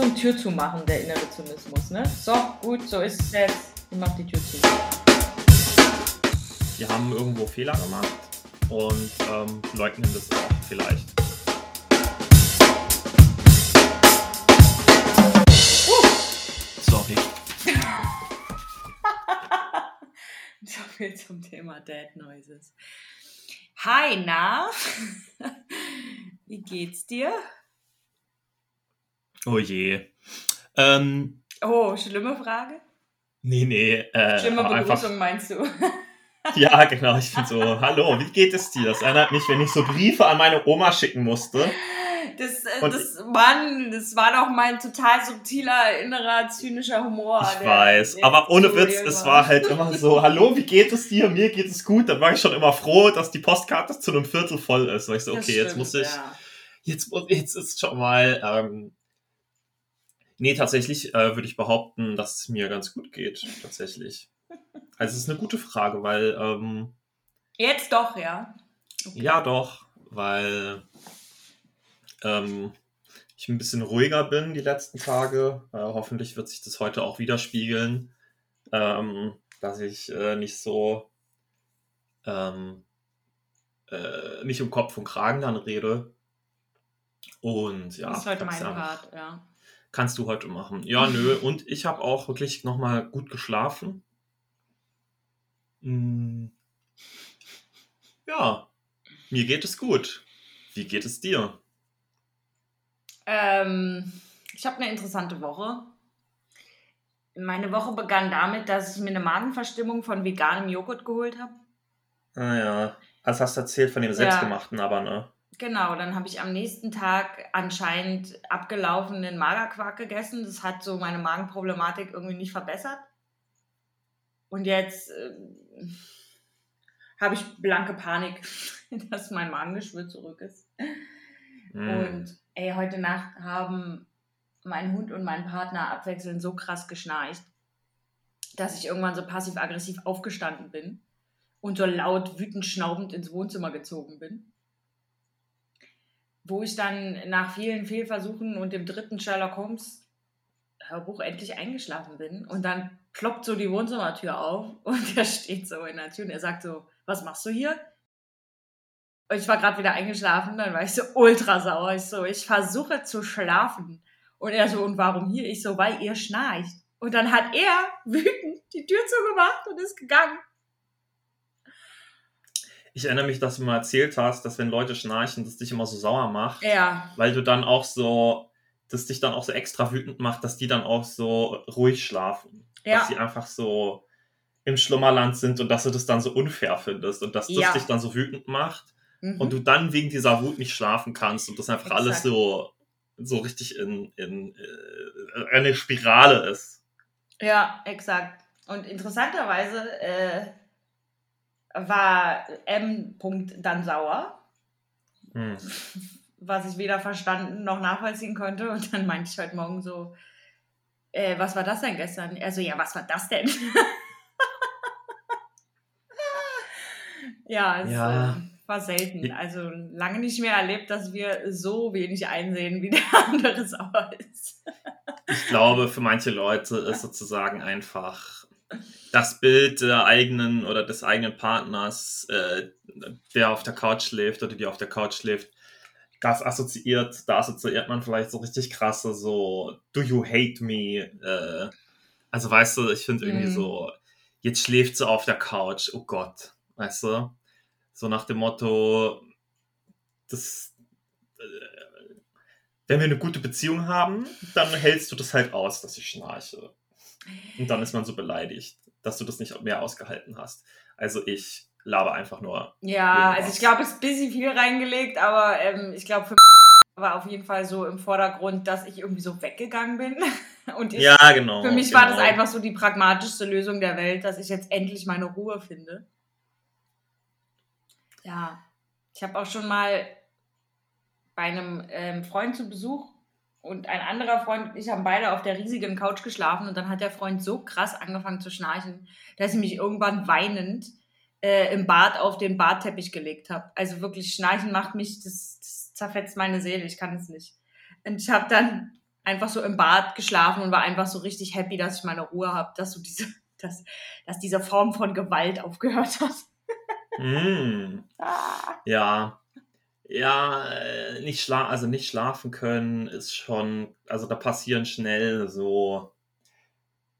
so ein Tür zu machen, der innere Zynismus, ne? So, gut, so ist es jetzt. Ich mach die Tür zu. Wir haben irgendwo Fehler gemacht und ähm, leugnen das auch vielleicht. Sorry. So viel zum Thema Dad Noises. Hi, na? Wie geht's dir? Oh je. Ähm, Oh, schlimme Frage? nee, nee. Äh, Schlimme Begrüßung einfach, meinst du? ja, genau. Ich bin so, hallo, wie geht es dir? Das erinnert mich, wenn ich so Briefe an meine Oma schicken musste. Das, äh, Und- das, Mann, das war doch mein total subtiler, innerer, zynischer Humor. Ich der- weiß, der aber ohne Witz, real es war halt immer so, hallo, wie geht es dir? Mir geht es gut. Dann war ich schon immer froh, dass die Postkarte zu einem Viertel voll ist. Weil ich so, okay, jetzt stimmt, muss ich, ja. jetzt, muss- jetzt ist schon mal, ähm, nee, tatsächlich äh, würde ich behaupten, dass es mir ganz gut geht, tatsächlich. Also es ist eine gute Frage, weil, ähm, Jetzt doch, ja. ja doch, weil ähm, ich ein bisschen ruhiger bin die letzten Tage. Äh, hoffentlich wird sich das heute auch widerspiegeln, ähm, dass ich äh, nicht so ähm, äh, nicht um Kopf und Kragen dann rede. Und ja, das ist heute mein Part, ja. Kannst du heute machen. Ja, nö. Und ich habe auch wirklich nochmal gut geschlafen. Mm. Ja, mir geht es gut. Wie geht es dir? Ähm, ich habe eine interessante Woche. Meine Woche begann damit, dass ich mir eine Magenverstimmung von veganem Joghurt geholt habe. Ah ja, also hast du erzählt von dem Ja. selbstgemachten, aber ne? Genau, dann habe ich am nächsten Tag anscheinend abgelaufenen Magerquark gegessen. Das hat so meine Magenproblematik irgendwie nicht verbessert. Und jetzt äh, habe ich blanke Panik, dass mein Magengeschwür zurück ist. Mm. Und ey, heute Nacht haben mein Hund und mein Partner abwechselnd so krass geschnarcht, dass ich irgendwann so passiv-aggressiv aufgestanden bin und so laut wütend schnaubend ins Wohnzimmer gezogen bin. Wo ich dann nach vielen Fehlversuchen und dem dritten Sherlock Holmes Hörbuch endlich eingeschlafen bin. Und dann ploppt so die Wohnzimmertür auf und er steht so in der Tür und er sagt so, was machst du hier? Und ich war gerade wieder eingeschlafen, dann war ich so ultra sauer. Ich so, ich versuche zu schlafen. Und er so, und warum hier? Ich so, weil ihr schnarcht. Und dann hat er wütend die Tür zugemacht und ist gegangen. Ich erinnere mich, dass du mal erzählt hast, dass wenn Leute schnarchen, das dich immer so sauer macht, Ja, weil du dann auch so, das dich dann auch so extra wütend macht, dass die dann auch so ruhig schlafen. ja, Dass sie einfach so im Schlummerland sind und dass du das dann so unfair findest und dass das Ja. dich dann so wütend macht mhm. und du dann wegen dieser Wut nicht schlafen kannst und das einfach Exakt. alles so, so richtig in, in äh, eine Spirale ist. ja, exakt. Und interessanterweise äh, war M. -Punkt dann sauer, Hm. was ich weder verstanden noch nachvollziehen konnte. Und dann meinte ich heute Morgen so, äh, was war das denn gestern? Er so, ja, was war das denn? ja, es Ja. äh, war selten. Also lange nicht mehr erlebt, dass wir so wenig einsehen, wie der andere sauer ist. Ich glaube, für manche Leute ist sozusagen einfach das Bild der eigenen oder des eigenen Partners, äh, der auf der Couch schläft oder die auf der Couch schläft, das assoziiert, da assoziiert man vielleicht so richtig krasse, so, do you hate me? Äh, also weißt du, ich finde irgendwie Mhm. so, jetzt schläft sie auf der Couch, oh Gott, weißt du? So nach dem Motto, das, äh, wenn wir eine gute Beziehung haben, dann hältst du das halt aus, dass ich schnarche. Und dann ist man so beleidigt, dass du das nicht mehr ausgehalten hast. Also ich laber einfach nur. Ja, also ich glaube, es ist ein bisschen viel reingelegt, aber ähm, ich glaube, für war auf jeden Fall so im Vordergrund, dass ich irgendwie so weggegangen bin. Und ich, Ja, genau. für mich genau. war das einfach so die pragmatischste Lösung der Welt, dass ich jetzt endlich meine Ruhe finde. Ja, ich habe auch schon mal bei einem ähm, Freund zu Besuch und ein anderer Freund und ich haben beide auf der riesigen Couch geschlafen und dann hat der Freund so krass angefangen zu schnarchen, dass ich mich irgendwann weinend äh, im Bad auf den Badteppich gelegt habe. Also wirklich, Schnarchen macht mich, das, das zerfetzt meine Seele, ich kann es nicht. Und ich habe dann einfach so im Bad geschlafen und war einfach so richtig happy, dass ich meine Ruhe habe, dass so diese, dass, dass diese Form von Gewalt aufgehört hat. Mm. Ah. Ja. Ja, äh, nicht schla also nicht schlafen können ist schon, also da passieren schnell so,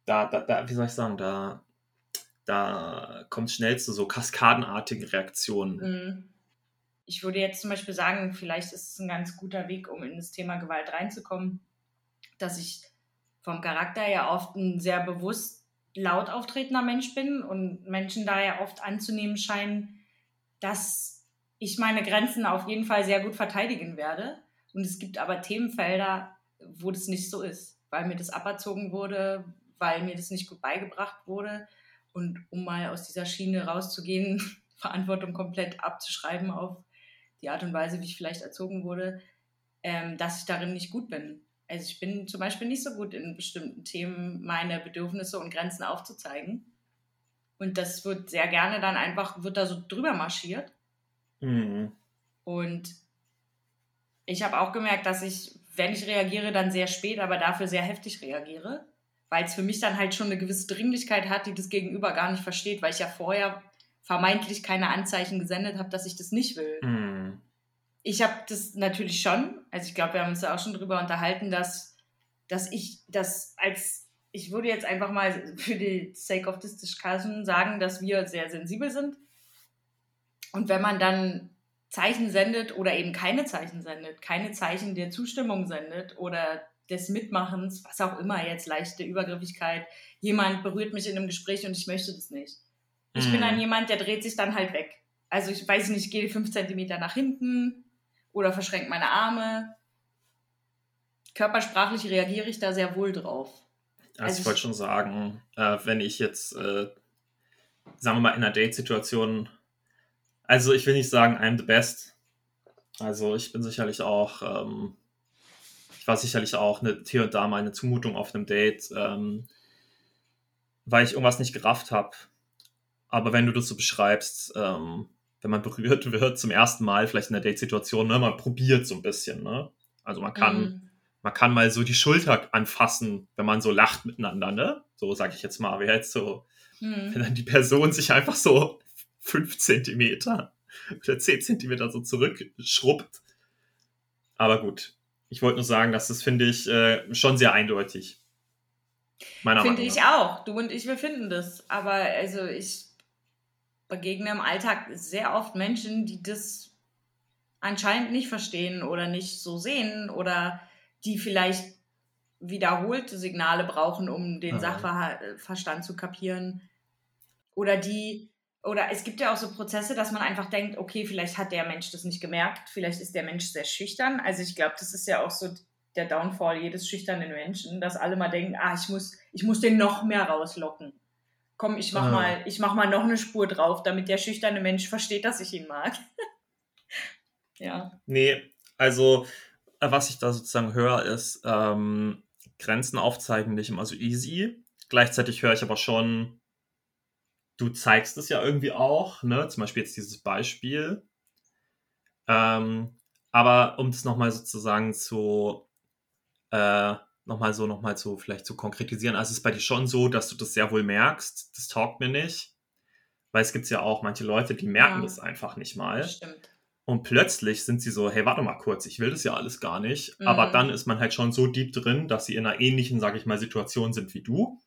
da, da, da wie soll ich sagen, da, da kommt schnell zu so kaskadenartigen Reaktionen. Mm. Ich würde jetzt zum Beispiel sagen, vielleicht ist es ein ganz guter Weg, um in das Thema Gewalt reinzukommen, dass ich vom Charakter ja oft ein sehr bewusst laut auftretender Mensch bin und Menschen daher oft anzunehmen scheinen, dass ich meine Grenzen auf jeden Fall sehr gut verteidigen werde. Und es gibt aber Themenfelder, wo das nicht so ist, weil mir das aberzogen wurde, weil mir das nicht gut beigebracht wurde. Und um mal aus dieser Schiene rauszugehen, Verantwortung komplett abzuschreiben auf die Art und Weise, wie ich vielleicht erzogen wurde, ähm, dass ich darin nicht gut bin. Also ich bin zum Beispiel nicht so gut in bestimmten Themen, meine Bedürfnisse und Grenzen aufzuzeigen. Und das wird sehr gerne dann einfach, wird da so drüber marschiert. Mhm. Und ich habe auch gemerkt, dass ich, wenn ich reagiere, dann sehr spät, aber dafür sehr heftig reagiere. Weil es für mich dann halt schon eine gewisse Dringlichkeit hat, die das Gegenüber gar nicht versteht, weil ich ja vorher vermeintlich keine Anzeichen gesendet habe, dass ich das nicht will. Mhm. Ich habe das natürlich schon, also ich glaube, wir haben uns da auch schon drüber unterhalten, dass, dass ich das als, ich würde jetzt einfach mal für die sake of this discussion sagen, dass wir sehr sensibel sind. Und wenn man dann Zeichen sendet oder eben keine Zeichen sendet, keine Zeichen der Zustimmung sendet oder des Mitmachens, was auch immer jetzt, leichte Übergriffigkeit, jemand berührt mich in einem Gespräch und ich möchte das nicht. Ich bin Mhm. dann jemand, der dreht sich dann halt weg. Also ich weiß nicht, gehe fünf Zentimeter nach hinten oder verschränke meine Arme. Körpersprachlich reagiere ich da sehr wohl drauf. Also Also ich wollte ich- schon sagen, äh, wenn ich jetzt, äh, sagen wir mal, in einer Date-Situation, also ich will nicht sagen, I'm the best. Also ich bin sicherlich auch, ähm, ich war sicherlich auch eine, hier und da mal eine Zumutung auf einem Date, ähm, weil ich irgendwas nicht gerafft habe. Aber wenn du das so beschreibst, ähm, wenn man berührt wird zum ersten Mal, vielleicht in der Date-Situation, ne, man probiert so ein bisschen, ne? Also man kann Mhm. man kann mal so die Schulter anfassen, wenn man so lacht miteinander, ne? So sage ich jetzt mal. Wäre jetzt so, wenn Mhm. dann die Person sich einfach so fünf Zentimeter oder zehn Zentimeter so zurückschrubbt. Aber gut. Ich wollte nur sagen, dass das finde ich äh, schon sehr eindeutig. Meiner Finde Meinung ich auch. Du und ich, wir finden das. Aber also ich begegne im Alltag sehr oft Menschen, die das anscheinend nicht verstehen oder nicht so sehen oder die vielleicht wiederholte Signale brauchen, um den. Sachverstand zu kapieren. Oder die, oder es gibt ja auch so Prozesse, dass man einfach denkt, okay, vielleicht hat der Mensch das nicht gemerkt, vielleicht ist der Mensch sehr schüchtern. Also ich glaube, das ist ja auch so der Downfall jedes schüchternen Menschen, dass alle mal denken, ah, ich muss, ich muss den noch mehr rauslocken. Komm, ich mach Ah. mal, ich mach mal noch eine Spur drauf, damit der schüchterne Mensch versteht, dass ich ihn mag. ja. Nee, also äh, was ich da sozusagen höre, ist ähm, Grenzen aufzeigen nicht immer so easy. Gleichzeitig höre ich aber schon, du zeigst es ja irgendwie auch, ne? Zum Beispiel jetzt dieses Beispiel. Ähm, aber um das nochmal sozusagen zu, äh, nochmal so, nochmal zu, vielleicht zu konkretisieren, also es ist bei dir schon so, dass du das sehr wohl merkst, das taugt mir nicht. Weil es gibt ja auch manche Leute, die merken Ja. das einfach nicht mal. Stimmt. Und plötzlich sind sie so, hey, warte mal kurz, ich will das ja alles gar nicht. Aber Mhm. dann ist man halt schon so deep drin, dass sie in einer ähnlichen, sage ich mal, Situation sind wie du.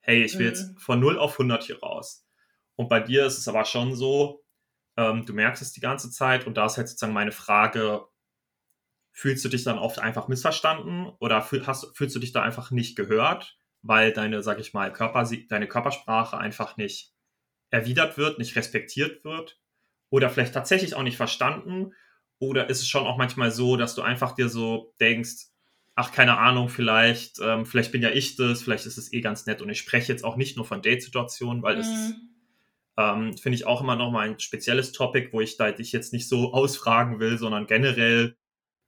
Hey, ich will Mhm. jetzt von 0 auf 100 hier raus. Und bei dir ist es aber schon so, ähm, du merkst es die ganze Zeit und da ist halt sozusagen meine Frage, fühlst du dich dann oft einfach missverstanden oder fühl, hast, fühlst du dich da einfach nicht gehört, weil deine, sag ich mal, Körper, deine Körpersprache einfach nicht erwidert wird, nicht respektiert wird oder vielleicht tatsächlich auch nicht verstanden oder ist es schon auch manchmal so, dass du einfach dir so denkst, ach, keine Ahnung, vielleicht, ähm, vielleicht bin ja ich das, vielleicht ist es eh ganz nett und ich spreche jetzt auch nicht nur von Date-Situationen, weil Mhm. Ähm, finde ich auch immer noch mal ein spezielles Topic, wo ich da dich jetzt nicht so ausfragen will, sondern generell,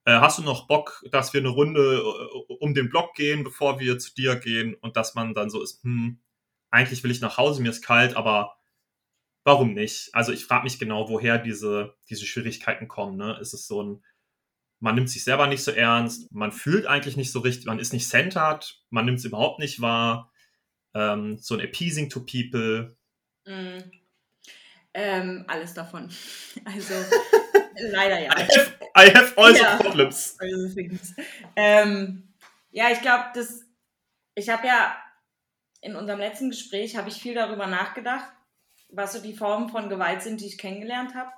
äh, hast du noch Bock, dass wir eine Runde äh, um den Block gehen, bevor wir zu dir gehen und dass man dann so ist, hm, eigentlich will ich nach Hause, mir ist kalt, aber warum nicht? Also ich frage mich genau, woher diese, diese Schwierigkeiten kommen. Ne? Ist es so ein, man nimmt sich selber nicht so ernst, man fühlt eigentlich nicht so richtig, man ist nicht centered, man nimmt es überhaupt nicht wahr. Ähm, so ein Appeasing to People. Mm. Ähm, alles davon. Also, leider ja. I have, I have all ja. problems. Ähm, ja, ich glaube, das, ich habe ja in unserem letzten Gespräch habe ich viel darüber nachgedacht, was so die Formen von Gewalt sind, die ich kennengelernt habe.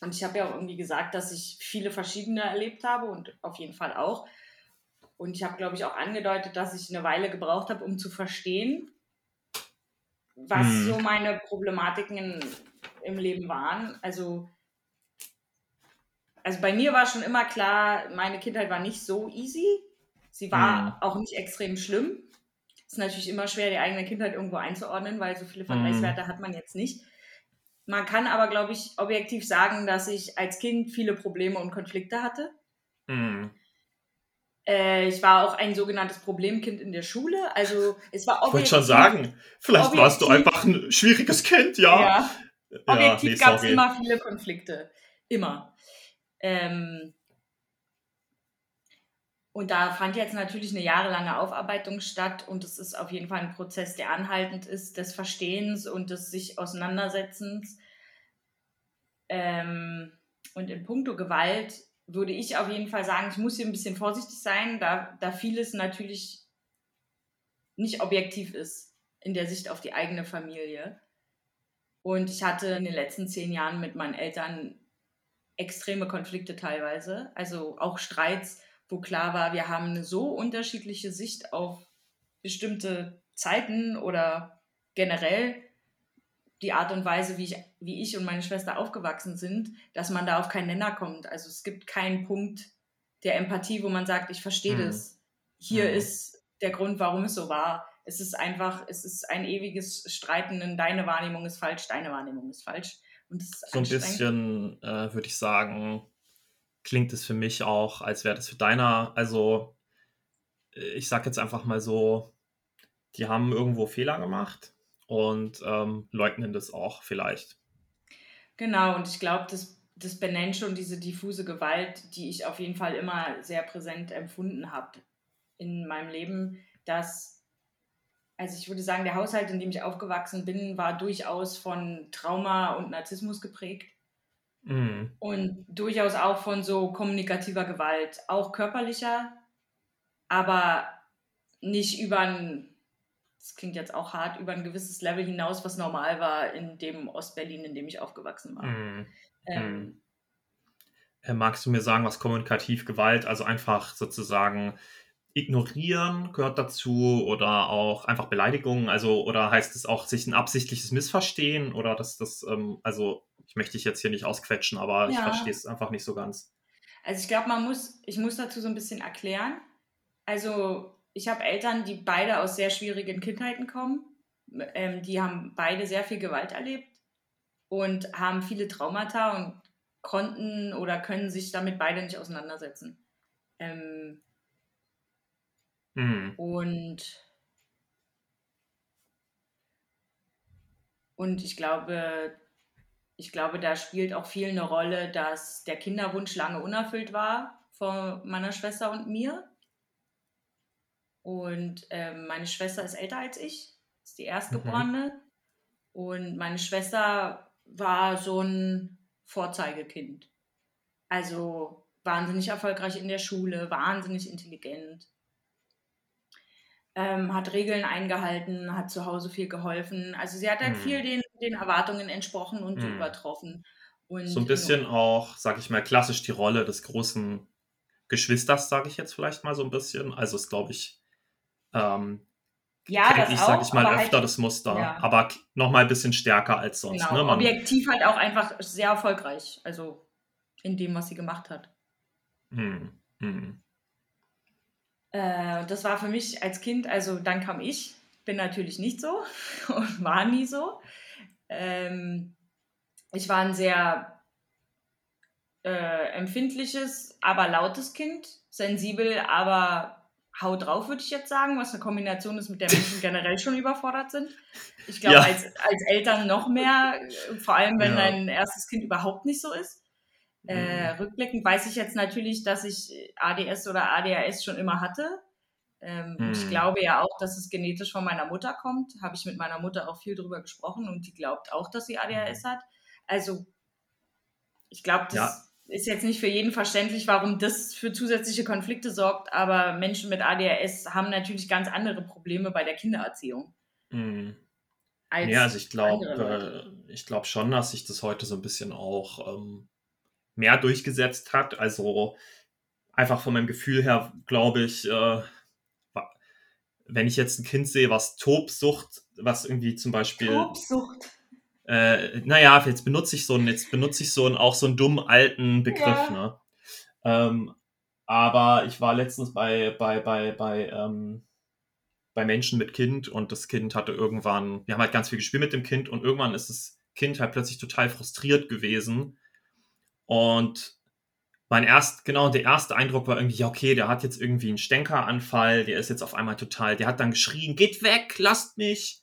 Und ich habe ja auch irgendwie gesagt, dass ich viele verschiedene erlebt habe und auf jeden Fall auch. Und ich habe, glaube ich, auch angedeutet, dass ich eine Weile gebraucht habe, um zu verstehen, was hm. so meine Problematiken im Leben waren. Also, also bei mir war schon immer klar, meine Kindheit war nicht so easy. Sie war hm. auch nicht extrem schlimm. Es ist natürlich immer schwer, die eigene Kindheit irgendwo einzuordnen, weil so viele. Vergleichswerte hm. hat man jetzt nicht. Man kann aber, glaube ich, objektiv sagen, dass ich als Kind viele Probleme und Konflikte hatte. Mhm. Äh, ich war auch ein sogenanntes Problemkind in der Schule. Also es war. Ich wollte schon sagen, vielleicht objektiv, warst du einfach ein schwieriges Kind, ja. ja. Objektiv ja, nee, gab es immer viele Konflikte. Immer. Ähm, und da fand jetzt natürlich eine jahrelange Aufarbeitung statt und es ist auf jeden Fall ein Prozess, der anhaltend ist, des Verstehens und des sich Auseinandersetzens. Ähm, und in puncto Gewalt würde ich auf jeden Fall sagen, ich muss hier ein bisschen vorsichtig sein, da, da vieles natürlich nicht objektiv ist in der Sicht auf die eigene Familie. Und ich hatte in den letzten zehn Jahren mit meinen Eltern extreme Konflikte teilweise, also auch Streits wo klar war, wir haben eine so unterschiedliche Sicht auf bestimmte Zeiten oder generell die Art und Weise, wie ich, wie ich und meine Schwester aufgewachsen sind, dass man da auf keinen Nenner kommt. Also es gibt keinen Punkt der Empathie, wo man sagt, ich verstehe mhm. das. Hier mhm. ist der Grund, warum es so war. Es ist einfach, es ist ein ewiges Streiten in deine Wahrnehmung ist falsch, deine Wahrnehmung ist falsch. Und so ein bisschen äh, würde ich sagen, klingt es für mich auch, als wäre das für deiner. Also, ich sag jetzt einfach mal so, die haben irgendwo Fehler gemacht und ähm, leugnen das auch vielleicht. Genau, und ich glaube, das, das benennt schon diese diffuse Gewalt, die ich auf jeden Fall immer sehr präsent empfunden habe in meinem Leben, dass, also ich würde sagen, der Haushalt, in dem ich aufgewachsen bin, war durchaus von Trauma und Narzissmus geprägt. Mhm. Und durchaus auch von so kommunikativer Gewalt, auch körperlicher, aber nicht über ein, das klingt jetzt auch hart, über ein gewisses Level hinaus, was normal war in dem Ostberlin, in dem ich aufgewachsen war. Mhm. Ähm, mhm. Äh, magst du mir sagen, was kommunikativ Gewalt, also einfach sozusagen ignorieren gehört dazu oder auch einfach Beleidigungen, also oder heißt es auch sich ein absichtliches Missverstehen oder dass das, ähm, also ich möchte dich jetzt hier nicht ausquetschen, aber ja. ich verstehe es einfach nicht so ganz. Also ich glaube, man muss, ich muss dazu so ein bisschen erklären. Also ich habe Eltern, die beide aus sehr schwierigen Kindheiten kommen. Ähm, die haben beide sehr viel Gewalt erlebt und haben viele Traumata und konnten oder können sich damit beide nicht auseinandersetzen. Ähm, mhm. Und und ich glaube, ich glaube, da spielt auch viel eine Rolle, dass der Kinderwunsch lange unerfüllt war von meiner Schwester und mir. Und ähm, meine Schwester ist älter als ich, ist die Erstgeborene. Mhm. Und meine Schwester war so ein Vorzeigekind. Also wahnsinnig erfolgreich in der Schule, wahnsinnig intelligent ähm, hat Regeln eingehalten, hat zu Hause viel geholfen. Also sie hat halt mhm. viel den, den Erwartungen entsprochen und mhm. übertroffen. Und so ein bisschen auch, sag ich mal, klassisch die Rolle des großen Geschwisters, sage ich jetzt vielleicht mal so ein bisschen. Also ist, glaube ich, ähm, ja, das ich, sage ich mal, öfter halt, das Muster, ja. aber noch mal ein bisschen stärker als sonst. Genau, ne? Man, objektiv halt auch einfach sehr erfolgreich, also in dem, was sie gemacht hat. Hm, hm. Äh, das war für mich als Kind, also dann kam ich, bin natürlich nicht so und war nie so. Ähm, ich war ein sehr äh, empfindliches, aber lautes Kind, sensibel, aber haut drauf, würde ich jetzt sagen, was eine Kombination ist, mit der Menschen generell schon überfordert sind. Ich glaube, ja. als, als Eltern noch mehr, vor allem wenn ja. dein erstes Kind überhaupt nicht so ist. Äh, Mhm. rückblickend weiß ich jetzt natürlich, dass ich ADS oder ADHS schon immer hatte. Ähm, Ich Mhm. glaube ja auch, dass es genetisch von meiner Mutter kommt. Habe ich mit meiner Mutter auch viel drüber gesprochen und die glaubt auch, dass sie ADHS hat. Also ich glaube, das Ja. Ist jetzt nicht für jeden verständlich, warum das für zusätzliche Konflikte sorgt, aber Menschen mit ADHS haben natürlich ganz andere Probleme bei der Kindererziehung. Mhm. Als Ja, also ich glaube, äh, ich glaube schon, dass sich das heute so ein bisschen auch ähm, mehr durchgesetzt hat. Also einfach von meinem Gefühl her, glaube ich, äh, wenn ich jetzt ein Kind sehe, was Tobsucht, was irgendwie zum Beispiel, Tobsucht. Äh, naja, jetzt benutze ich so einen, jetzt benutze ich so einen, auch so einen dummen alten Begriff, Ja. ne? Ähm, aber ich war letztens bei, bei, bei, bei, ähm, bei Menschen mit Kind und das Kind hatte irgendwann, wir haben halt ganz viel gespielt mit dem Kind und irgendwann ist das Kind halt plötzlich total frustriert gewesen. Und mein erst, genau, der erste Eindruck war irgendwie, ja, okay, der hat jetzt irgendwie einen Stänkeranfall, der ist jetzt auf einmal total, der hat dann geschrien, geht weg, lasst mich.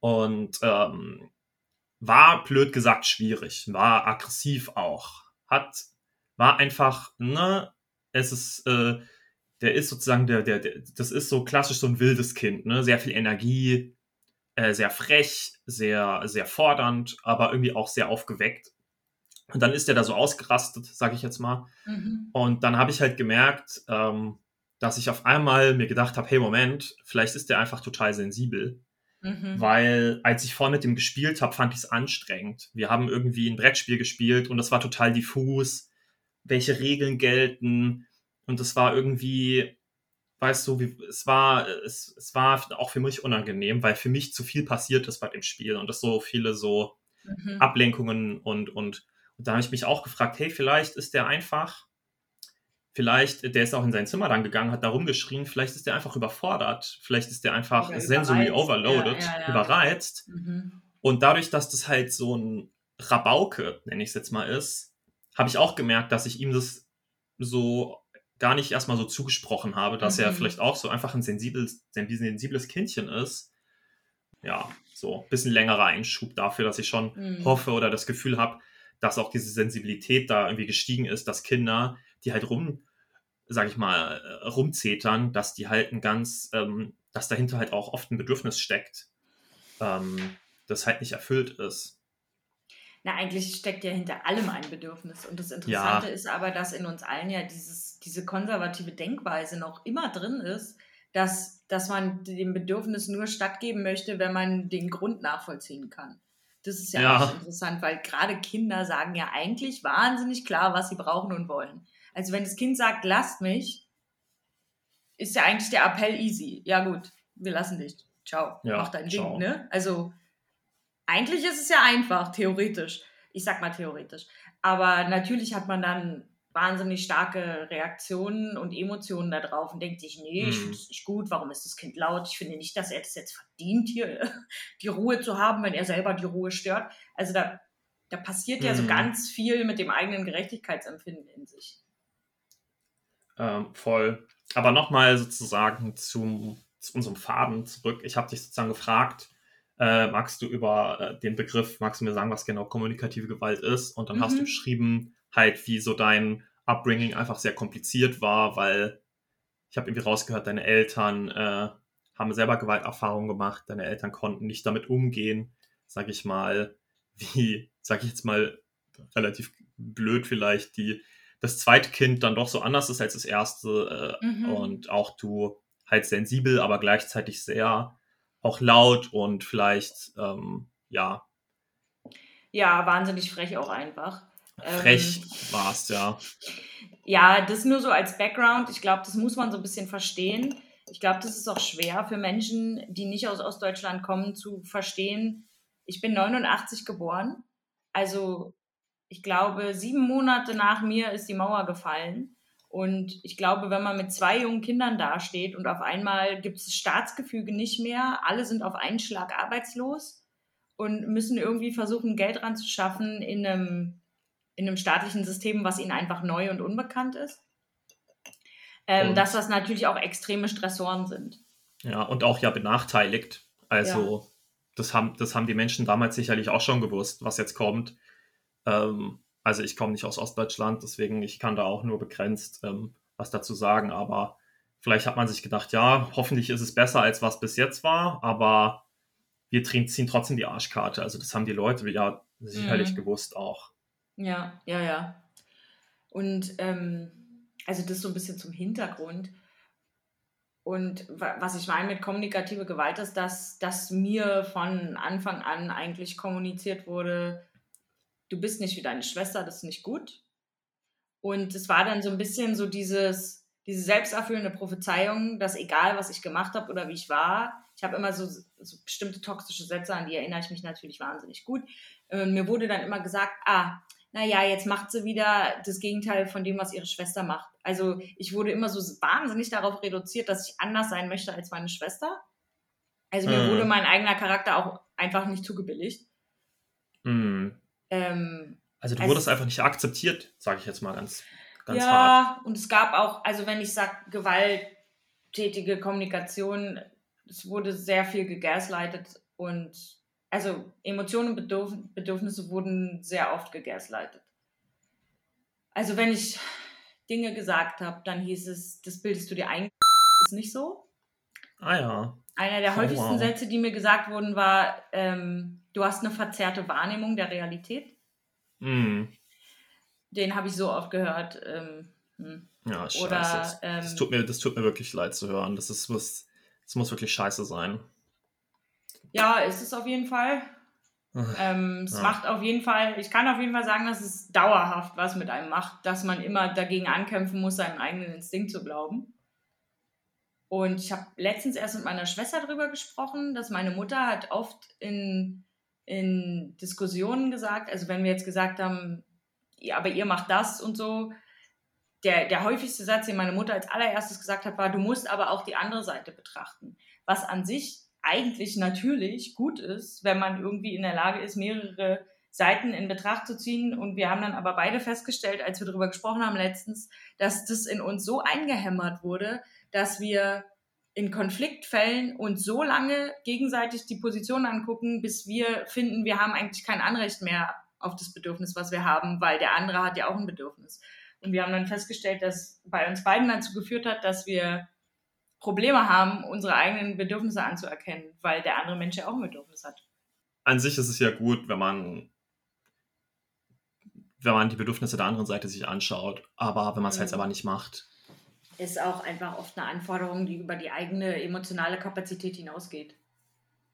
Und ähm, war blöd gesagt schwierig, war aggressiv auch, hat, war einfach, ne, es ist, äh, der ist sozusagen der, der, der, das ist so klassisch so ein wildes Kind, ne, sehr viel Energie, äh, sehr frech, sehr, sehr fordernd, aber irgendwie auch sehr aufgeweckt. Und dann ist er da so ausgerastet, sage ich jetzt mal. Mhm. Und dann habe ich halt gemerkt, ähm, dass ich auf einmal mir gedacht habe, hey Moment, vielleicht ist der einfach total sensibel. Mhm. Weil als ich vorhin mit dem gespielt habe, fand ich es anstrengend. Wir haben irgendwie ein Brettspiel gespielt und das war total diffus, welche Regeln gelten. Und es war irgendwie, weißt du, wie, es war, es, es war auch für mich unangenehm, weil für mich zu viel passiert ist bei dem Spiel und es so viele so Mhm. Ablenkungen und, und, und da habe ich mich auch gefragt, hey, vielleicht ist der einfach, vielleicht, der ist auch in sein Zimmer dann gegangen, hat da rumgeschrien, vielleicht ist der einfach überfordert, vielleicht ist der einfach Oder sensory overloaded, Ja, ja, ja. überreizt. Mhm. Und dadurch, dass das halt so ein Rabauke, nenne ich es jetzt mal, ist, habe ich auch gemerkt, dass ich ihm das so gar nicht erstmal so zugesprochen habe, dass er Mhm. vielleicht auch so einfach ein sensibles, ein sensibles Kindchen ist. Ja, so ein bisschen längerer Einschub dafür, dass ich schon Mhm. hoffe oder das Gefühl habe, dass auch diese Sensibilität da irgendwie gestiegen ist, dass Kinder, die halt rum, sag ich mal, äh, rumzetern, dass die halt ein ganz, ähm, dass dahinter halt auch oft ein Bedürfnis steckt, ähm, das halt nicht erfüllt ist. Na, eigentlich steckt ja hinter allem ein Bedürfnis. Und das Interessante ist aber, dass in uns allen ja dieses, diese konservative Denkweise noch immer drin ist, dass, dass man dem Bedürfnis nur stattgeben möchte, wenn man den Grund nachvollziehen kann. Das ist ja, Ja. auch interessant, weil gerade Kinder sagen ja eigentlich wahnsinnig klar, was sie brauchen und wollen. Also wenn das Kind sagt, lasst mich, ist ja eigentlich der Appell easy. Ja gut, wir lassen dich. Ciao, Ja, mach dein ciao. Ding, ne? Also eigentlich ist es ja einfach, theoretisch. Ich sag mal theoretisch. Aber natürlich hat man dann wahnsinnig starke Reaktionen und Emotionen da drauf und denkt sich, nee, ich Mhm. finde es nicht gut, warum ist das Kind laut? Ich finde nicht, dass er das jetzt verdient, hier die Ruhe zu haben, wenn er selber die Ruhe stört. Also da, da passiert ja so Mhm. ganz viel mit dem eigenen Gerechtigkeitsempfinden in sich. Ähm, voll. Aber nochmal sozusagen zum, zu unserem Faden zurück. Ich habe dich sozusagen gefragt, äh, magst du über äh, den Begriff, magst du mir sagen, was genau kommunikative Gewalt ist? Und dann hast du Mhm. beschrieben, halt, wie so dein Upbringing einfach sehr kompliziert war, weil ich habe irgendwie rausgehört, deine Eltern äh, haben selber Gewalterfahrungen gemacht, deine Eltern konnten nicht damit umgehen, sag ich mal, wie, sag ich jetzt mal, relativ blöd vielleicht, die das zweite Kind dann doch so anders ist als das erste äh, Mhm. und auch du halt sensibel, aber gleichzeitig sehr auch laut und vielleicht, ähm, ja, Ja, wahnsinnig frech auch einfach. frech Ähm, warst, ja. Ja, das nur so als Background. Ich glaube, das muss man so ein bisschen verstehen. Ich glaube, das ist auch schwer für Menschen, die nicht aus Ostdeutschland kommen, zu verstehen. Ich bin 89 geboren. Also ich glaube, sieben Monate nach mir ist die Mauer gefallen. Und ich glaube, wenn man mit zwei jungen Kindern dasteht und auf einmal gibt es Staatsgefüge nicht mehr, alle sind auf einen Schlag arbeitslos und müssen irgendwie versuchen, Geld ranzuschaffen in einem, in einem staatlichen System, was ihnen einfach neu und unbekannt ist. Ähm, dass das natürlich auch extreme Stressoren sind. Ja, und auch ja benachteiligt. Also, das, haben, das haben die Menschen damals sicherlich auch schon gewusst, was jetzt kommt. Ähm, Also ich komme nicht aus Ostdeutschland, deswegen ich kann da auch nur begrenzt ähm, was dazu sagen. Aber vielleicht hat man sich gedacht, ja, hoffentlich ist es besser, als was bis jetzt war. Aber wir ziehen trotzdem die Arschkarte. Also das haben die Leute ja sicherlich mhm. gewusst auch. Ja, ja, ja. Und ähm, also das so ein bisschen zum Hintergrund. Und was ich meine mit kommunikative Gewalt ist, dass, dass mir von Anfang an eigentlich kommuniziert wurde, du bist nicht wie deine Schwester, das ist nicht gut. Und es war dann so ein bisschen so dieses, diese selbsterfüllende Prophezeiung, dass egal, was ich gemacht habe oder wie ich war, ich habe immer so, so, bestimmte toxische Sätze, an die erinnere ich mich natürlich wahnsinnig gut. Und mir wurde dann immer gesagt, ah, naja, jetzt macht sie wieder das Gegenteil von dem, was ihre Schwester macht. Also ich wurde immer so wahnsinnig darauf reduziert, dass ich anders sein möchte als meine Schwester. Also mir mhm. wurde mein eigener Charakter auch einfach nicht zugebilligt. Mhm. Ähm, also du wurdest einfach nicht akzeptiert, sage ich jetzt mal ganz, ganz ja, hart. Ja, und es gab auch, also wenn ich sage gewalttätige Kommunikation, es wurde sehr viel gegaslightet und also Emotionen und Bedürfnisse wurden sehr oft gegaslightet. Also wenn ich Dinge gesagt habe, dann hieß es, das bildest du dir ein, ist nicht so. Ah ja. Einer der oh, häufigsten. Sätze, die mir gesagt wurden, war, ähm, du hast eine verzerrte Wahrnehmung der Realität. Mm. Den habe ich so oft gehört. Ähm, hm. Ja, scheiße. Oder, das, ähm, das, tut mir, das tut mir wirklich leid zu hören. Das, ist, das, das muss wirklich scheiße sein. Ja, ist es auf jeden Fall. Ähm, es ja. macht auf jeden Fall, ich kann auf jeden Fall sagen, dass es dauerhaft was mit einem macht, dass man immer dagegen ankämpfen muss, seinem eigenen Instinkt zu glauben. Und ich habe letztens erst mit meiner Schwester darüber gesprochen, dass meine Mutter hat oft in, in Diskussionen gesagt, also wenn wir jetzt gesagt haben, ja, aber ihr macht das und so, der, der häufigste Satz, den meine Mutter als allererstes gesagt hat, war, du musst aber auch die andere Seite betrachten. Was an sich eigentlich natürlich gut ist, wenn man irgendwie in der Lage ist, mehrere Seiten in Betracht zu ziehen. Und wir haben dann aber beide festgestellt, als wir darüber gesprochen haben letztens, dass das in uns so eingehämmert wurde, dass wir in Konfliktfällen uns so lange gegenseitig die Position angucken, bis wir finden, wir haben eigentlich kein Anrecht mehr auf das Bedürfnis, was wir haben, weil der andere hat ja auch ein Bedürfnis. Und wir haben dann festgestellt, dass bei uns beiden dazu geführt hat, dass wir Probleme haben, unsere eigenen Bedürfnisse anzuerkennen, weil der andere Mensch ja auch ein Bedürfnis hat. An sich ist es ja gut, wenn man wenn man die Bedürfnisse der anderen Seite sich anschaut, aber wenn man es mhm. halt aber nicht macht. Ist auch einfach oft eine Anforderung, die über die eigene emotionale Kapazität hinausgeht.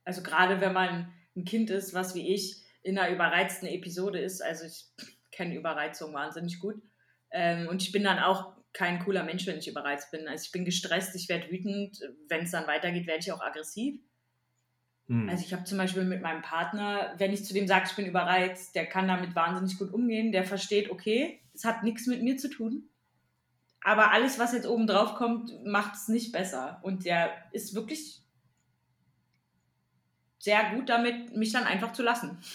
Also gerade wenn man ein Kind ist, was wie ich in einer überreizten Episode ist, also ich kenne Überreizung wahnsinnig gut. Ähm, und ich bin dann auch kein cooler Mensch, wenn ich überreizt bin. Also ich bin gestresst, ich werde wütend. Wenn es dann weitergeht, werde ich auch aggressiv. Hm. Also ich habe zum Beispiel mit meinem Partner, wenn ich zu dem sage, ich bin überreizt, der kann damit wahnsinnig gut umgehen. Der versteht, okay, es hat nichts mit mir zu tun. Aber alles, was jetzt oben drauf kommt, macht es nicht besser. Und der ist wirklich sehr gut damit, mich dann einfach zu lassen.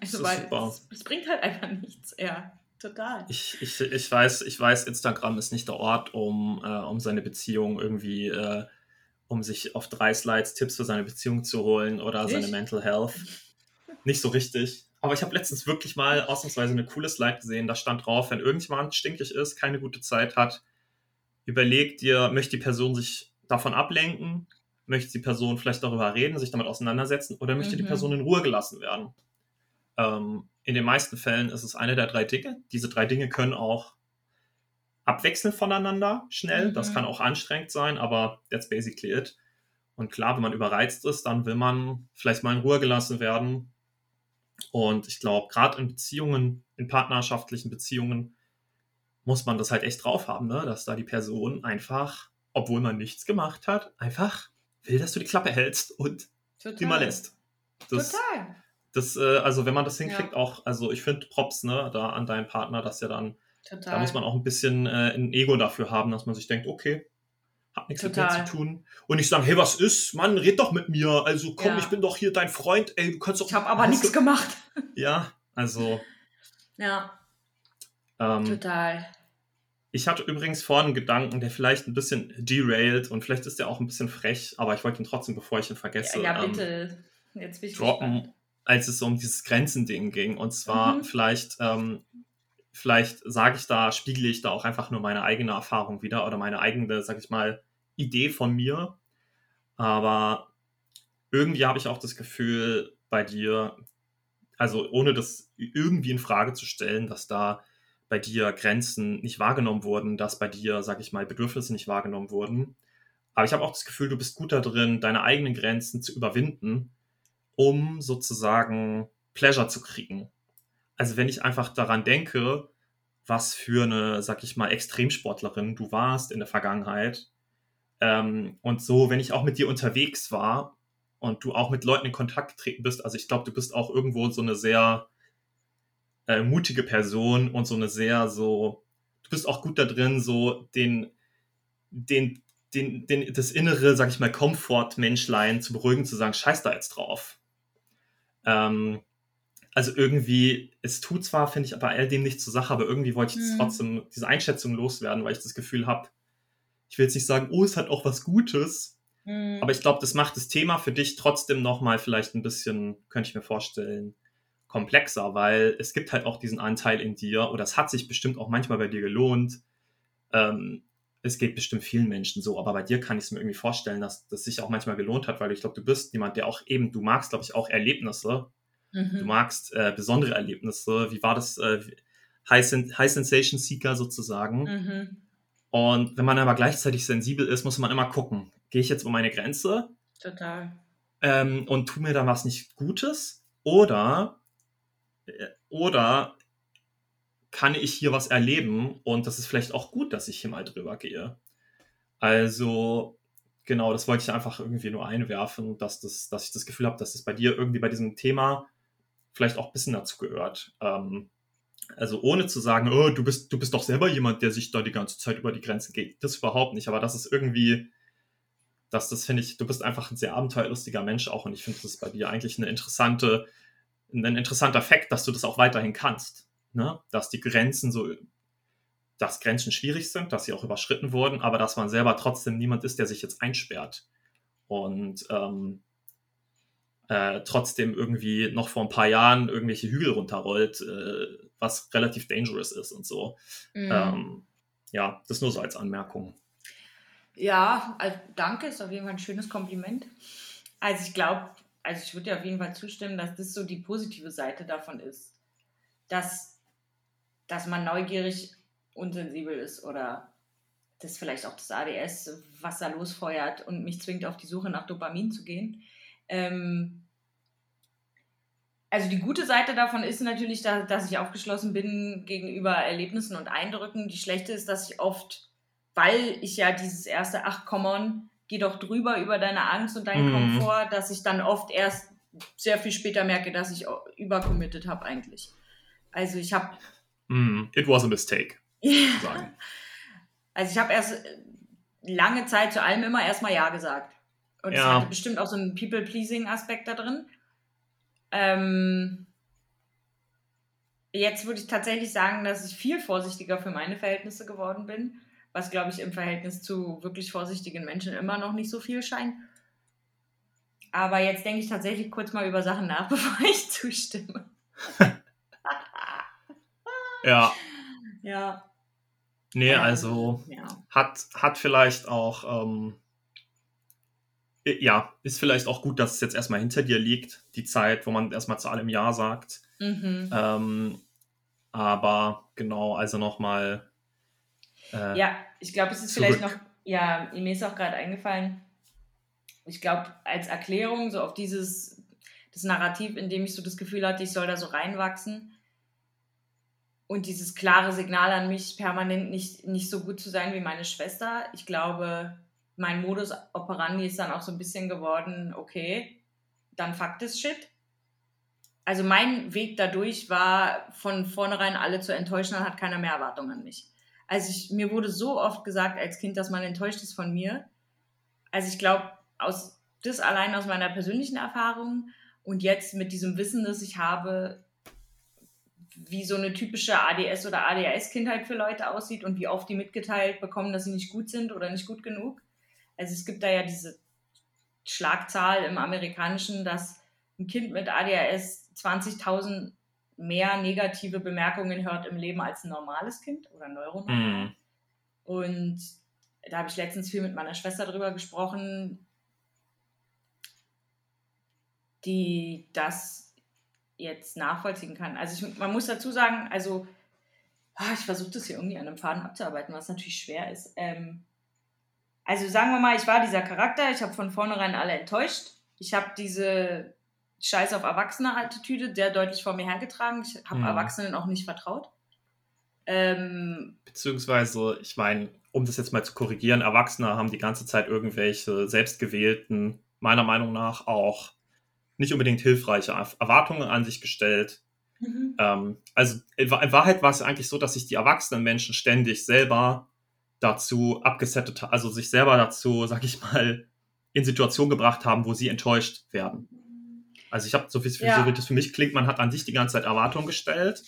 Also, weil es, es, bringt halt einfach nichts. Ja. Total. Ich, ich, ich, weiß, ich weiß, Instagram ist nicht der Ort, um, äh, um seine Beziehung irgendwie, äh, um sich auf drei Slides Tipps für seine Beziehung zu holen oder nicht? seine Mental Health. Nicht so richtig. Aber ich habe letztens wirklich mal ausnahmsweise eine coole Slide gesehen. Da stand drauf, wenn irgendjemand stinkig ist, keine gute Zeit hat, überlegt dir, möchte die Person sich davon ablenken? Möchte die Person vielleicht darüber reden, sich damit auseinandersetzen? Oder möchte mhm. die Person in Ruhe gelassen werden? Ähm, in den meisten Fällen ist es eine der drei Dinge. Diese drei Dinge können auch abwechseln voneinander schnell. Mhm. Das kann auch anstrengend sein, aber that's basically it. Und klar, wenn man überreizt ist, dann will man vielleicht mal in Ruhe gelassen werden. Und ich glaube, gerade in Beziehungen, in partnerschaftlichen Beziehungen, muss man das halt echt drauf haben, ne? dass da die Person einfach, obwohl man nichts gemacht hat, einfach will, dass du die Klappe hältst und Total. die mal lässt. Das, Total das, äh, also wenn man das hinkriegt, ja. auch, also ich finde Props, ne, da an deinen Partner, dass er dann, Total. da muss man auch ein bisschen äh, ein Ego dafür haben, dass man sich denkt, okay, hat nichts Total. mit mir zu tun. Und nicht sagen, hey, was ist? Mann, red doch mit mir. Also komm, ja. ich bin doch hier dein Freund. Ey, du kannst doch. Ich habe aber nichts gemacht. Ja, also. Ja. Ähm, Total. Ich hatte übrigens vorhin einen Gedanken, der vielleicht ein bisschen derailed und vielleicht ist der auch ein bisschen frech, aber ich wollte ihn trotzdem, bevor ich ihn vergesse, ja, ja bitte. Ähm, Jetzt bin ich droppen. Gespannt als es um dieses Grenzending ging. Und zwar mhm. vielleicht, ähm, vielleicht sage ich da, spiegle ich da auch einfach nur meine eigene Erfahrung wieder oder meine eigene, sag ich mal, Idee von mir. Aber irgendwie habe ich auch das Gefühl bei dir, also ohne das irgendwie in Frage zu stellen, dass da bei dir Grenzen nicht wahrgenommen wurden, dass bei dir, sag ich mal, Bedürfnisse nicht wahrgenommen wurden. Aber ich habe auch das Gefühl, du bist gut da drin, deine eigenen Grenzen zu überwinden, um sozusagen Pleasure zu kriegen. Also wenn ich einfach daran denke, was für eine, sag ich mal, Extremsportlerin du warst in der Vergangenheit. Ähm, und so, wenn ich auch mit dir unterwegs war und du auch mit Leuten in Kontakt getreten bist, also ich glaube, du bist auch irgendwo so eine sehr äh, mutige Person und so eine sehr so, du bist auch gut da drin, so den, den, den, den, das innere, sag ich mal, Komfort-Menschlein zu beruhigen, zu sagen, scheiß da jetzt drauf. Ähm, also irgendwie, es tut zwar, finde ich, bei all dem nicht zur Sache, aber irgendwie wollte ich mhm. trotzdem diese Einschätzung loswerden, weil ich das Gefühl habe, ich will jetzt nicht sagen, oh, es hat auch was Gutes, mhm. aber ich glaube, das macht das Thema für dich trotzdem nochmal vielleicht ein bisschen, könnte ich mir vorstellen, komplexer, weil es gibt halt auch diesen Anteil in dir, oder es hat sich bestimmt auch manchmal bei dir gelohnt. Ähm, es geht bestimmt vielen Menschen so, aber bei dir kann ich es mir irgendwie vorstellen, dass das sich auch manchmal gelohnt hat, weil ich glaube, du bist jemand, der auch eben, du magst, glaube ich, auch Erlebnisse Mhm. Du magst äh, besondere Erlebnisse. Wie war das? Äh, High, Sen High Sensation Seeker sozusagen. Mhm. Und wenn man aber gleichzeitig sensibel ist, muss man immer gucken, gehe ich jetzt über meine Grenze? Total. Ähm, und tu mir da was nicht Gutes? Oder, oder kann ich hier was erleben und das ist vielleicht auch gut, dass ich hier mal drüber gehe. Also, genau, das wollte ich einfach irgendwie nur einwerfen, dass, das, dass ich das Gefühl habe, dass das bei dir irgendwie bei diesem Thema vielleicht auch ein bisschen dazu gehört. Ähm, also ohne zu sagen, oh, du bist, du bist doch selber jemand, der sich da die ganze Zeit über die Grenzen geht. Das überhaupt nicht. Aber das ist irgendwie, das, das finde ich, du bist einfach ein sehr abenteuerlustiger Mensch auch. Und ich finde das bei dir eigentlich eine interessante, ein interessanter Fakt, dass du das auch weiterhin kannst. Ne? Dass die Grenzen so, dass Grenzen schwierig sind, dass sie auch überschritten wurden, aber dass man selber trotzdem niemand ist, der sich jetzt einsperrt. Und ähm, äh, trotzdem irgendwie noch vor ein paar Jahren irgendwelche Hügel runterrollt, äh, was relativ dangerous ist und so. Mhm. Ähm, ja, das nur so als Anmerkung. Ja, also danke, ist auf jeden Fall ein schönes Kompliment. Also ich glaube, also ich würde dir auf jeden Fall zustimmen, dass das so die positive Seite davon ist, dass, dass man neugierig, unsensibel ist oder das vielleicht auch das ADS, was da losfeuert und mich zwingt, auf die Suche nach Dopamin zu gehen. Ähm, also die gute Seite davon ist natürlich, da, dass ich aufgeschlossen bin gegenüber Erlebnissen und Eindrücken. Die schlechte ist, dass ich oft, weil ich ja dieses erste, ach come on, geh doch drüber über deine Angst und deinen mhm. Komfort, dass ich dann oft erst sehr viel später merke, dass ich übercommitted habe eigentlich. Also ich habe... Mm, it was a mistake. also ich habe erst lange Zeit zu allem immer erstmal Ja gesagt. Und es ja. hatte bestimmt auch so einen People-Pleasing-Aspekt da drin. Ähm, jetzt würde ich tatsächlich sagen, dass ich viel vorsichtiger für meine Verhältnisse geworden bin, was, glaube ich, im Verhältnis zu wirklich vorsichtigen Menschen immer noch nicht so viel scheint. Aber jetzt denke ich tatsächlich kurz mal über Sachen nach, bevor ich zustimme. ja. Ja. Nee, also ja. Hat, hat vielleicht auch ähm, ja, ist vielleicht auch gut, dass es jetzt erstmal hinter dir liegt, die Zeit, wo man erstmal zu allem Ja sagt. Mhm. Ähm, aber genau, also nochmal. Äh, ja, ich glaube, es ist zurück. vielleicht noch, ja, mir ist auch gerade eingefallen, ich glaube, als Erklärung so auf dieses, das Narrativ, in dem ich so das Gefühl hatte, ich soll da so reinwachsen und dieses klare Signal an mich, permanent nicht, nicht so gut zu sein wie meine Schwester. Ich glaube, mein Modus operandi ist dann auch so ein bisschen geworden, okay, dann Fakt ist Shit. Also mein Weg dadurch war von vornherein alle zu enttäuschen, dann hat keiner mehr Erwartungen an mich. Also ich, mir wurde so oft gesagt als Kind, dass man enttäuscht ist von mir. Also ich glaube, aus das allein aus meiner persönlichen Erfahrung und jetzt mit diesem Wissen, das ich habe, wie so eine typische ADS- oder ADHS-Kindheit für Leute aussieht und wie oft die mitgeteilt bekommen, dass sie nicht gut sind oder nicht gut genug, also es gibt da ja diese Schlagzahl im Amerikanischen, dass ein Kind mit ADHS 20.000 mehr negative Bemerkungen hört im Leben als ein normales Kind oder neuronal. Mhm. Und da habe ich letztens viel mit meiner Schwester drüber gesprochen, die das jetzt nachvollziehen kann. Also ich, man muss dazu sagen, also ah, ich versuche das hier irgendwie an einem Faden abzuarbeiten, was natürlich schwer ist. Ähm, also sagen wir mal, ich war dieser Charakter, ich habe von vornherein alle enttäuscht. Ich habe diese Scheiß auf Erwachsene-Attitüde der deutlich vor mir hergetragen. Ich habe Mhm. Erwachsenen auch nicht vertraut. Ähm, Beziehungsweise, ich meine, um das jetzt mal zu korrigieren, Erwachsene haben die ganze Zeit irgendwelche selbstgewählten, meiner Meinung nach auch nicht unbedingt hilfreiche Erwartungen an sich gestellt. Ähm, also in Wahrheit war es eigentlich so, dass sich die erwachsenen Menschen ständig selber dazu abgesettet haben, also sich selber dazu, sag ich mal, in Situationen gebracht haben, wo sie enttäuscht werden. Also ich habe so viel, Ja. so wie das für mich klingt, man hat an sich die ganze Zeit Erwartungen gestellt,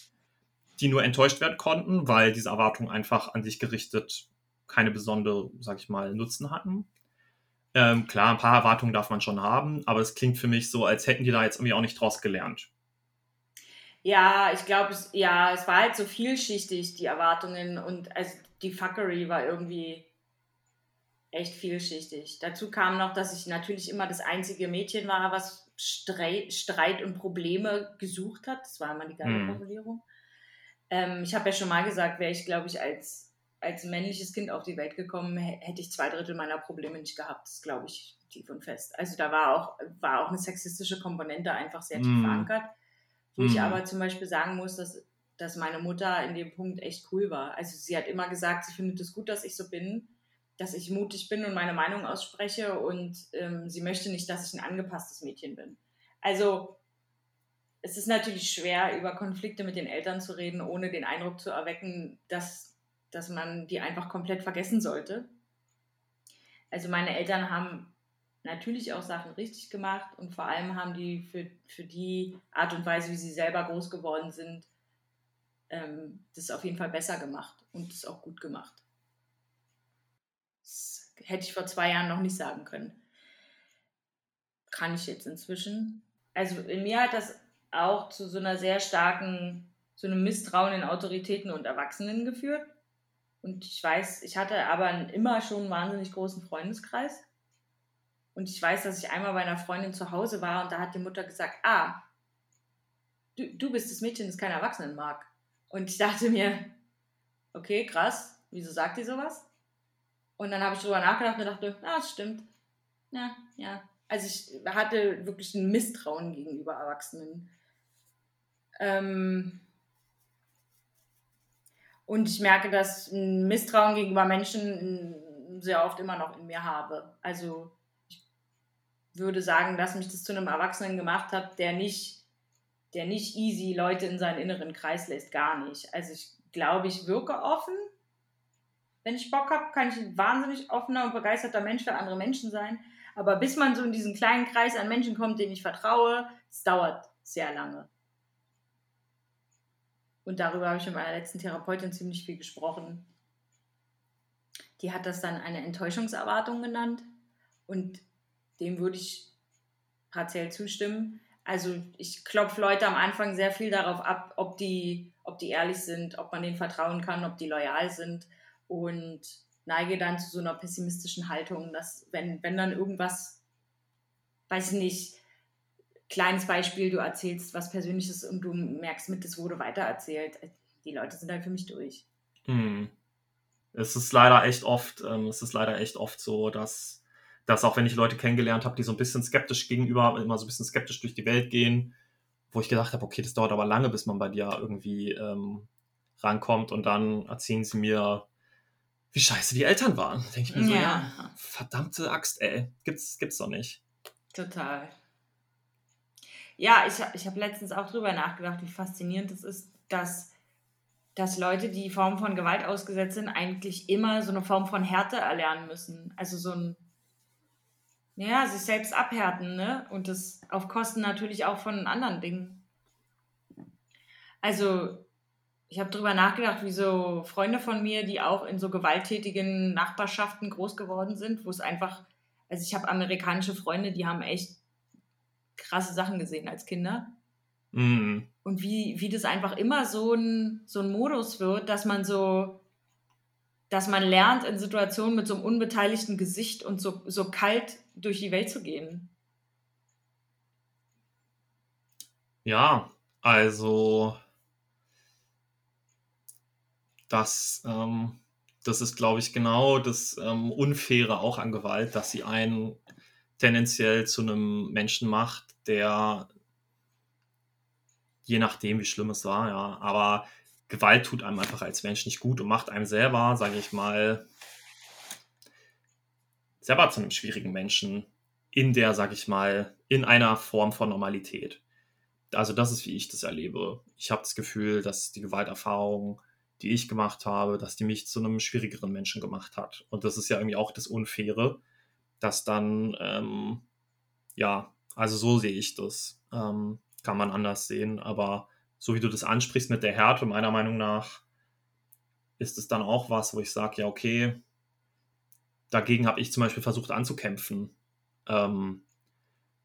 die nur enttäuscht werden konnten, weil diese Erwartungen einfach an sich gerichtet keine besondere, sag ich mal, Nutzen hatten. Ähm, klar, ein paar Erwartungen darf man schon haben, aber es klingt für mich so, als hätten die da jetzt irgendwie auch nicht draus gelernt. Ja, ich glaube, es, ja, es war halt so vielschichtig, die Erwartungen und also die Fuckery war irgendwie echt vielschichtig. Dazu kam noch, dass ich natürlich immer das einzige Mädchen war, was Streit, Streit und Probleme gesucht hat. Das war immer die geile Hm. Formulierung. Ähm, ich habe ja schon mal gesagt, wäre ich, glaube ich, als, als männliches Kind auf die Welt gekommen, hä- hätte ich zwei Drittel meiner Probleme nicht gehabt. Das glaube ich tief und fest. Also da war auch, war auch eine sexistische Komponente einfach sehr tief Hm. verankert. Wo ich Hm. aber zum Beispiel sagen muss, dass, dass meine Mutter in dem Punkt echt cool war. Also sie hat immer gesagt, sie findet es gut, dass ich so bin, dass ich mutig bin und meine Meinung ausspreche und ähm, sie möchte nicht, dass ich ein angepasstes Mädchen bin. Also es ist natürlich schwer, über Konflikte mit den Eltern zu reden, ohne den Eindruck zu erwecken, dass, dass man die einfach komplett vergessen sollte. Also meine Eltern haben natürlich auch Sachen richtig gemacht und vor allem haben die für, für die Art und Weise, wie sie selber groß geworden sind, ähm, das auf jeden Fall besser gemacht und das auch gut gemacht. Das hätte ich vor zwei Jahren noch nicht sagen können. Kann ich jetzt inzwischen. Also in mir hat das auch zu so einer sehr starken, so einem Misstrauen in Autoritäten und Erwachsenen geführt. Und ich weiß, ich hatte aber immer schon einen wahnsinnig großen Freundeskreis. Und ich weiß, dass ich einmal bei einer Freundin zu Hause war und da hat die Mutter gesagt, ah, du, du bist das Mädchen, das keine Erwachsenen mag. Und ich dachte mir, okay, krass, wieso sagt die sowas? Und dann habe ich drüber nachgedacht und dachte, ah, das stimmt. Ja, ja. Also ich hatte wirklich ein Misstrauen gegenüber Erwachsenen. Ähm und ich merke, dass ein Misstrauen gegenüber Menschen sehr oft immer noch in mir habe. Also ich würde sagen, dass mich das zu einem Erwachsenen gemacht hat, der nicht, der nicht easy Leute in seinen inneren Kreis lässt, gar nicht. Also ich glaube, ich wirke offen. Wenn ich Bock habe, kann ich ein wahnsinnig offener und begeisterter Mensch für andere Menschen sein. Aber bis man so in diesen kleinen Kreis an Menschen kommt, denen ich vertraue, es dauert sehr lange. Und darüber habe ich mit meiner letzten Therapeutin ziemlich viel gesprochen. Die hat das dann eine Enttäuschungserwartung genannt. Und dem würde ich partiell zustimmen. Also ich klopfe Leute am Anfang sehr viel darauf ab, ob die, ob die ehrlich sind, ob man denen vertrauen kann, ob die loyal sind. Und neige dann zu so einer pessimistischen Haltung, dass wenn, wenn dann irgendwas, weiß ich nicht, kleines Beispiel, du erzählst was Persönliches und du merkst mit, das wurde weitererzählt. Die Leute sind dann für mich durch. Hm. Es ist leider echt oft, ähm, es ist leider echt oft so, dass, dass auch wenn ich Leute kennengelernt habe, die so ein bisschen skeptisch gegenüber, immer so ein bisschen skeptisch durch die Welt gehen, wo ich gedacht habe, okay, das dauert aber lange, bis man bei dir irgendwie ähm, rankommt und dann erzählen sie mir, wie scheiße die Eltern waren. Da denke ich mir so, Ja. ja, verdammte Axt, ey, gibt's, gibt's doch nicht. Total. Ja, ich, ich habe letztens auch drüber nachgedacht, wie faszinierend es ist, dass, dass Leute, die Form von Gewalt ausgesetzt sind, eigentlich immer so eine Form von Härte erlernen müssen. Also so ein, ja, sich selbst abhärten, ne? Und das auf Kosten natürlich auch von anderen Dingen. Also, ich habe drüber nachgedacht, wie so Freunde von mir, die auch in so gewalttätigen Nachbarschaften groß geworden sind, wo es einfach, also ich habe amerikanische Freunde, die haben echt krasse Sachen gesehen als Kinder. Mhm. und wie, wie das einfach immer so ein, so ein Modus wird, dass man so, dass man lernt, in Situationen mit so einem unbeteiligten Gesicht und so, so kalt durch die Welt zu gehen. Ja, also das, ähm, das ist, glaube ich, genau das ähm, Unfaire auch an Gewalt, dass sie einen tendenziell zu einem Menschen macht, der je nachdem, wie schlimm es war, ja. Aber Gewalt tut einem einfach als Mensch nicht gut und macht einem selber, sage ich mal, selber zu einem schwierigen Menschen in der, sage ich mal, in einer Form von Normalität. Also das ist, wie ich das erlebe. Ich habe das Gefühl, dass die Gewalterfahrung, die ich gemacht habe, dass die mich zu einem schwierigeren Menschen gemacht hat. Und das ist ja irgendwie auch das Unfaire, dass dann, ähm, ja, also so sehe ich das. Ähm, kann man anders sehen. Aber so wie du das ansprichst mit der Härte, meiner Meinung nach, ist es dann auch was, wo ich sage, ja, okay, dagegen habe ich zum Beispiel versucht anzukämpfen, ähm,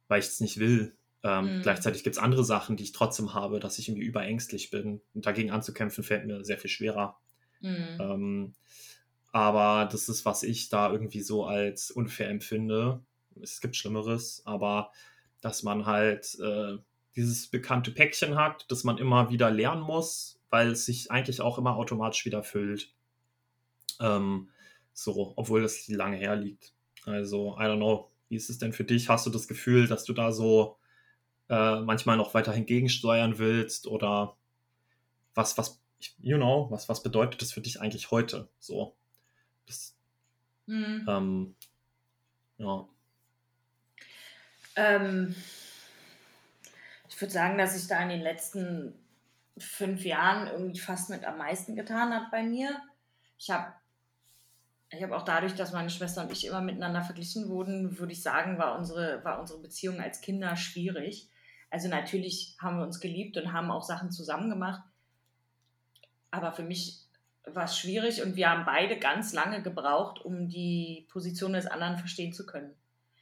weil ich es nicht will. Ähm, mhm. Gleichzeitig gibt es andere Sachen, die ich trotzdem habe, dass ich irgendwie überängstlich bin. Und dagegen anzukämpfen fällt mir sehr viel schwerer. Mhm. Ähm, aber das ist, was ich da irgendwie so als unfair empfinde. Es gibt Schlimmeres, aber dass man halt äh, dieses bekannte Päckchen hat, das man immer wieder lernen muss, weil es sich eigentlich auch immer automatisch wieder füllt. Ähm, so, obwohl das lange her liegt. Also, I don't know. Wie ist es denn für dich? Hast du das Gefühl, dass du da so äh, manchmal noch weiter gegensteuern willst? Oder was, was, you know, was, was bedeutet das für dich eigentlich heute? So. Das, mhm. ähm, ja. Ähm, ich würde sagen, dass sich da in den letzten fünf Jahren irgendwie fast mit am meisten getan hat bei mir. Ich habe ich habe auch dadurch, dass meine Schwester und ich immer miteinander verglichen wurden, würde ich sagen, war unsere, war unsere Beziehung als Kinder schwierig. Also natürlich haben wir uns geliebt und haben auch Sachen zusammen gemacht. Aber für mich war es schwierig und wir haben beide ganz lange gebraucht, um die Position des anderen verstehen zu können.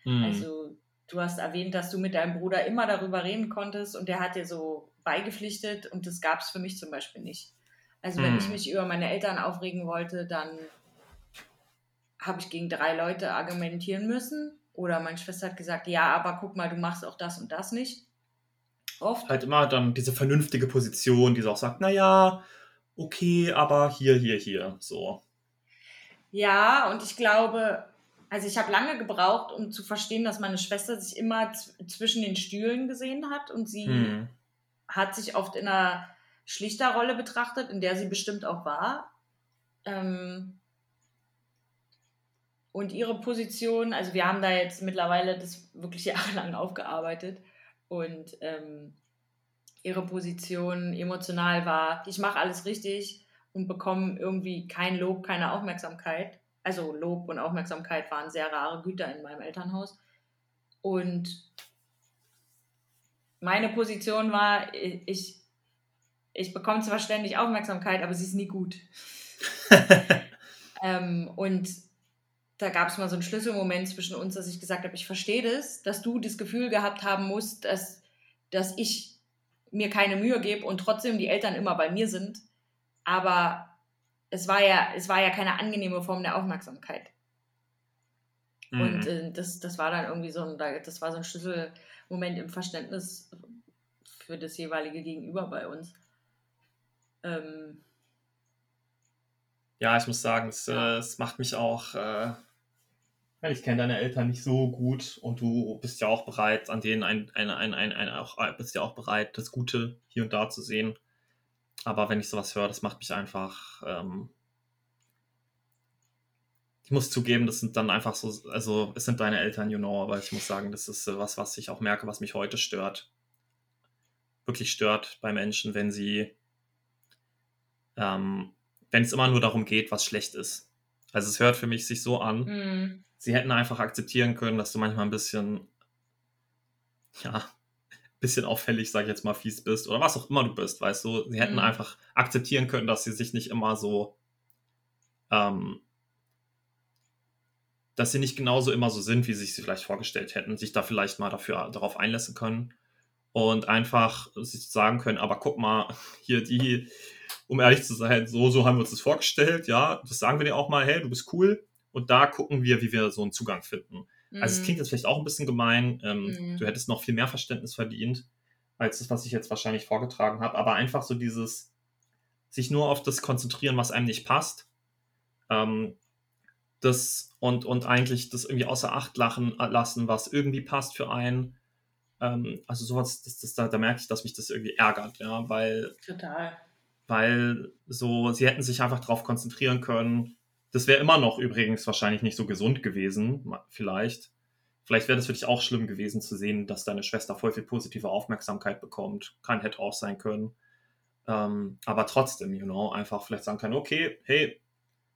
Mhm. Also du hast erwähnt, dass du mit deinem Bruder immer darüber reden konntest und der hat dir so beigepflichtet und das gab es für mich zum Beispiel nicht. Also wenn ich hm. mich über meine Eltern aufregen wollte, dann habe ich gegen drei Leute argumentieren müssen oder meine Schwester hat gesagt, ja, aber guck mal, du machst auch das und das nicht. Oft. Halt immer dann diese vernünftige Position, die so auch sagt, naja, okay, aber hier, hier, hier, so. Ja, und ich glaube, also ich habe lange gebraucht, um zu verstehen, dass meine Schwester sich immer zwischen den Stühlen gesehen hat und sie hm. hat sich oft in einer Schlichterrolle betrachtet, in der sie bestimmt auch war. Ähm und ihre Position, also wir haben da jetzt mittlerweile das wirklich jahrelang aufgearbeitet und ähm, ihre Position emotional war, ich mache alles richtig und bekomme irgendwie kein Lob, keine Aufmerksamkeit also Lob und Aufmerksamkeit waren sehr rare Güter in meinem Elternhaus. Und meine Position war, ich, ich bekomme zwar ständig Aufmerksamkeit, aber sie ist nie gut. ähm, und da gab es mal so einen Schlüsselmoment zwischen uns, dass ich gesagt habe, ich verstehe das, dass du das Gefühl gehabt haben musst, dass, dass ich mir keine Mühe gebe und trotzdem die Eltern immer bei mir sind. Aber es war ja, es war ja keine angenehme Form der Aufmerksamkeit. Mhm. Und äh, das, das war dann irgendwie so ein, das war so ein Schlüsselmoment im Verständnis für das jeweilige Gegenüber bei uns. Ähm, ja, ich muss sagen, es, äh, es macht mich auch, äh, ich kenne deine Eltern nicht so gut und du bist ja auch bereit, an denen ein, ein, ein, ein, ein auch, bist ja auch bereit, das Gute hier und da zu sehen. Aber wenn ich sowas höre, das macht mich einfach. Ähm, ich muss zugeben, das sind dann einfach so, also es sind deine Eltern, you know, aber ich muss sagen, das ist was, was ich auch merke, was mich heute stört. Wirklich stört bei Menschen, wenn sie, ähm, wenn es immer nur darum geht, was schlecht ist. Also es hört für mich sich so an, mm. Sie hätten einfach akzeptieren können, dass du manchmal ein bisschen, ja, bisschen auffällig, sag ich jetzt mal, fies bist oder was auch immer du bist, weißt du. Sie hätten mhm. einfach akzeptieren können, dass sie sich nicht immer so, ähm, dass sie nicht genauso immer so sind, wie sie sich sie vielleicht vorgestellt hätten, sich da vielleicht mal dafür darauf einlassen können und einfach sich sagen können, aber guck mal, hier die, um ehrlich zu sein, so, so haben wir uns das vorgestellt, ja, das sagen wir dir auch mal, hey, du bist cool und da gucken wir, wie wir so einen Zugang finden. Mhm. Also es klingt jetzt vielleicht auch ein bisschen gemein, ähm, mhm. du hättest noch viel mehr Verständnis verdient, als das, was ich jetzt wahrscheinlich vorgetragen habe, aber einfach so dieses, sich nur auf das konzentrieren, was einem nicht passt, ähm, das und, und eigentlich das irgendwie außer Acht lachen, lassen, was irgendwie passt für einen. Ähm, also sowas, das, das, da, da merke ich, dass mich das irgendwie ärgert, ja, weil. Total. Weil so, sie hätten sich einfach darauf konzentrieren können. Das wäre immer noch übrigens wahrscheinlich nicht so gesund gewesen, vielleicht. Vielleicht wäre das für dich auch schlimm gewesen zu sehen, dass deine Schwester voll viel positive Aufmerksamkeit bekommt. Kann, hätte auch sein können. Ähm, aber trotzdem, you know, einfach vielleicht sagen kann, okay, hey,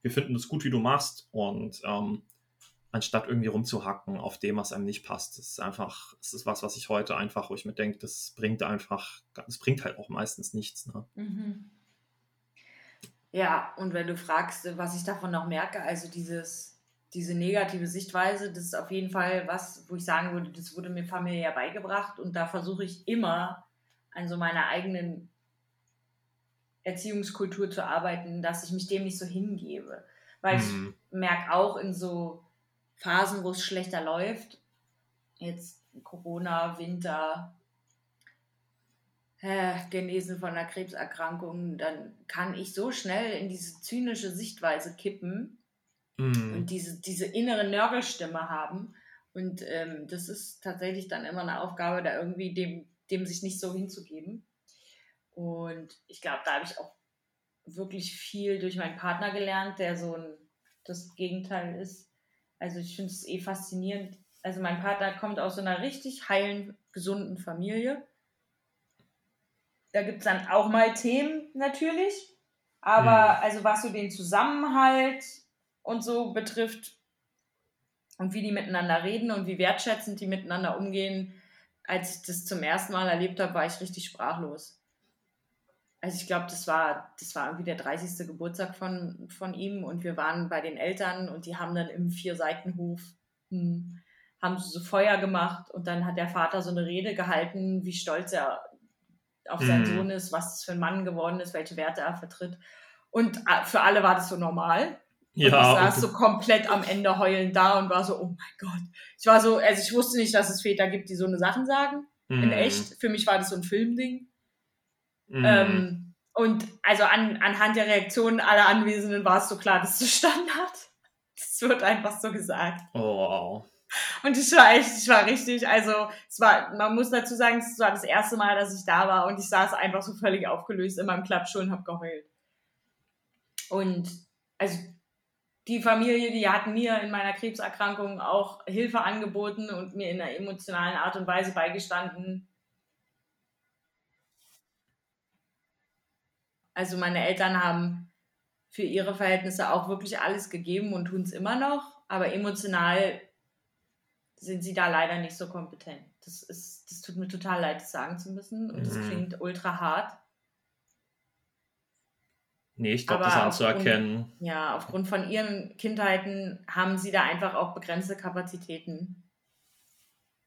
wir finden es gut, wie du machst und ähm, anstatt irgendwie rumzuhacken auf dem, was einem nicht passt. Das ist einfach, das ist was, was ich heute einfach, wo ich mir denke, das bringt einfach, das bringt halt auch meistens nichts. Ne? Mhm. Ja, und wenn du fragst, was ich davon noch merke, also dieses, diese negative Sichtweise, das ist auf jeden Fall was, wo ich sagen würde, das wurde mir familiär beigebracht und da versuche ich immer an so meiner eigenen Erziehungskultur zu arbeiten, dass ich mich dem nicht so hingebe. Weil mhm. ich merke auch in so Phasen, wo es schlechter läuft, jetzt Corona, Winter, äh, Genesen von einer Krebserkrankung, dann kann ich so schnell in diese zynische Sichtweise kippen mhm. und diese, diese innere Nörgelstimme haben. Und ähm, das ist tatsächlich dann immer eine Aufgabe, da irgendwie dem, dem sich nicht so hinzugeben. Und ich glaube, da habe ich auch wirklich viel durch meinen Partner gelernt, der so ein, das Gegenteil ist. Also ich finde es eh faszinierend. Also mein Partner kommt aus so einer richtig heilen, gesunden Familie. Da gibt es dann auch mal Themen natürlich. Aber mhm. also was so den Zusammenhalt und so betrifft und wie die miteinander reden und wie wertschätzend die miteinander umgehen, als ich das zum ersten Mal erlebt habe, war ich richtig sprachlos also ich glaube, das war, das war irgendwie der 30. Geburtstag von, von ihm und wir waren bei den Eltern und die haben dann im Vierseitenhof hm, haben so Feuer gemacht und dann hat der Vater so eine Rede gehalten, wie stolz er auf mhm. seinen Sohn ist, was das für ein Mann geworden ist, welche Werte er vertritt. Und äh, für alle war das so normal. Ja, und ich saß so komplett am Ende heulend da und war so, oh mein Gott. Ich war so, also ich wusste nicht, dass es Väter gibt, die so eine Sachen sagen. Mhm. In echt. Für mich war das so ein Filmding. Mhm. Ähm, und also an, anhand der Reaktionen aller Anwesenden war es so klar, das ist Standard. Das wird einfach so gesagt. Oh, wow. Und ich war echt, ich war richtig, also es war, man muss dazu sagen, es war das erste Mal, dass ich da war und ich saß einfach so völlig aufgelöst in meinem Klappstuhl und habe geheult. Und also die Familie, die hat mir in meiner Krebserkrankung auch Hilfe angeboten und mir in einer emotionalen Art und Weise beigestanden, Also meine Eltern haben für ihre Verhältnisse auch wirklich alles gegeben und tun es immer noch, aber emotional sind sie da leider nicht so kompetent. Das, ist, das tut mir total leid, das sagen zu müssen und das mhm. klingt ultra hart. Nee, ich glaube, das anzuerkennen. Ja, aufgrund von ihren Kindheiten haben sie da einfach auch begrenzte Kapazitäten.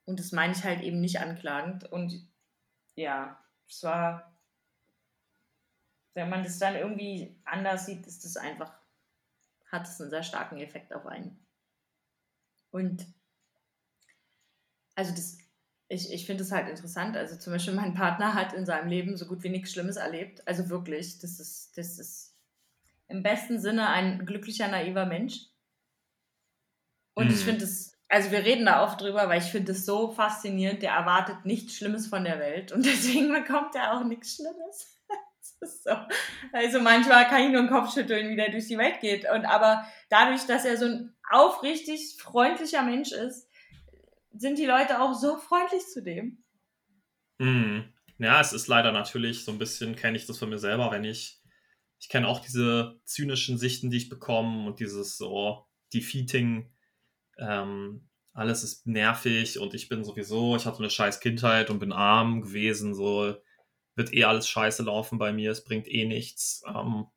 Und das meine ich halt eben nicht anklagend. Und ja, es war wenn man das dann irgendwie anders sieht, ist das einfach, hat es einen sehr starken Effekt auf einen. Und also das, ich, ich finde es halt interessant. Also zum Beispiel mein Partner hat in seinem Leben so gut wie nichts Schlimmes erlebt. Also wirklich, das ist, das ist im besten Sinne ein glücklicher, naiver Mensch. Und mhm. ich finde es, also wir reden da oft drüber, weil ich finde es so faszinierend. Der erwartet nichts Schlimmes von der Welt und deswegen bekommt er auch nichts Schlimmes. So. Also manchmal kann ich nur den Kopf schütteln, wie der durch die Welt geht. Und aber dadurch, dass er so ein aufrichtig freundlicher Mensch ist, sind die Leute auch so freundlich zu dem. Mm. Ja, es ist leider natürlich so ein bisschen, kenne ich das von mir selber, wenn ich, ich kenne auch diese zynischen Sichten, die ich bekomme und dieses so Defeating, ähm, alles ist nervig und ich bin sowieso, ich hatte eine scheiß Kindheit und bin arm gewesen, so wird eh alles scheiße laufen bei mir, es bringt eh nichts. Ähm,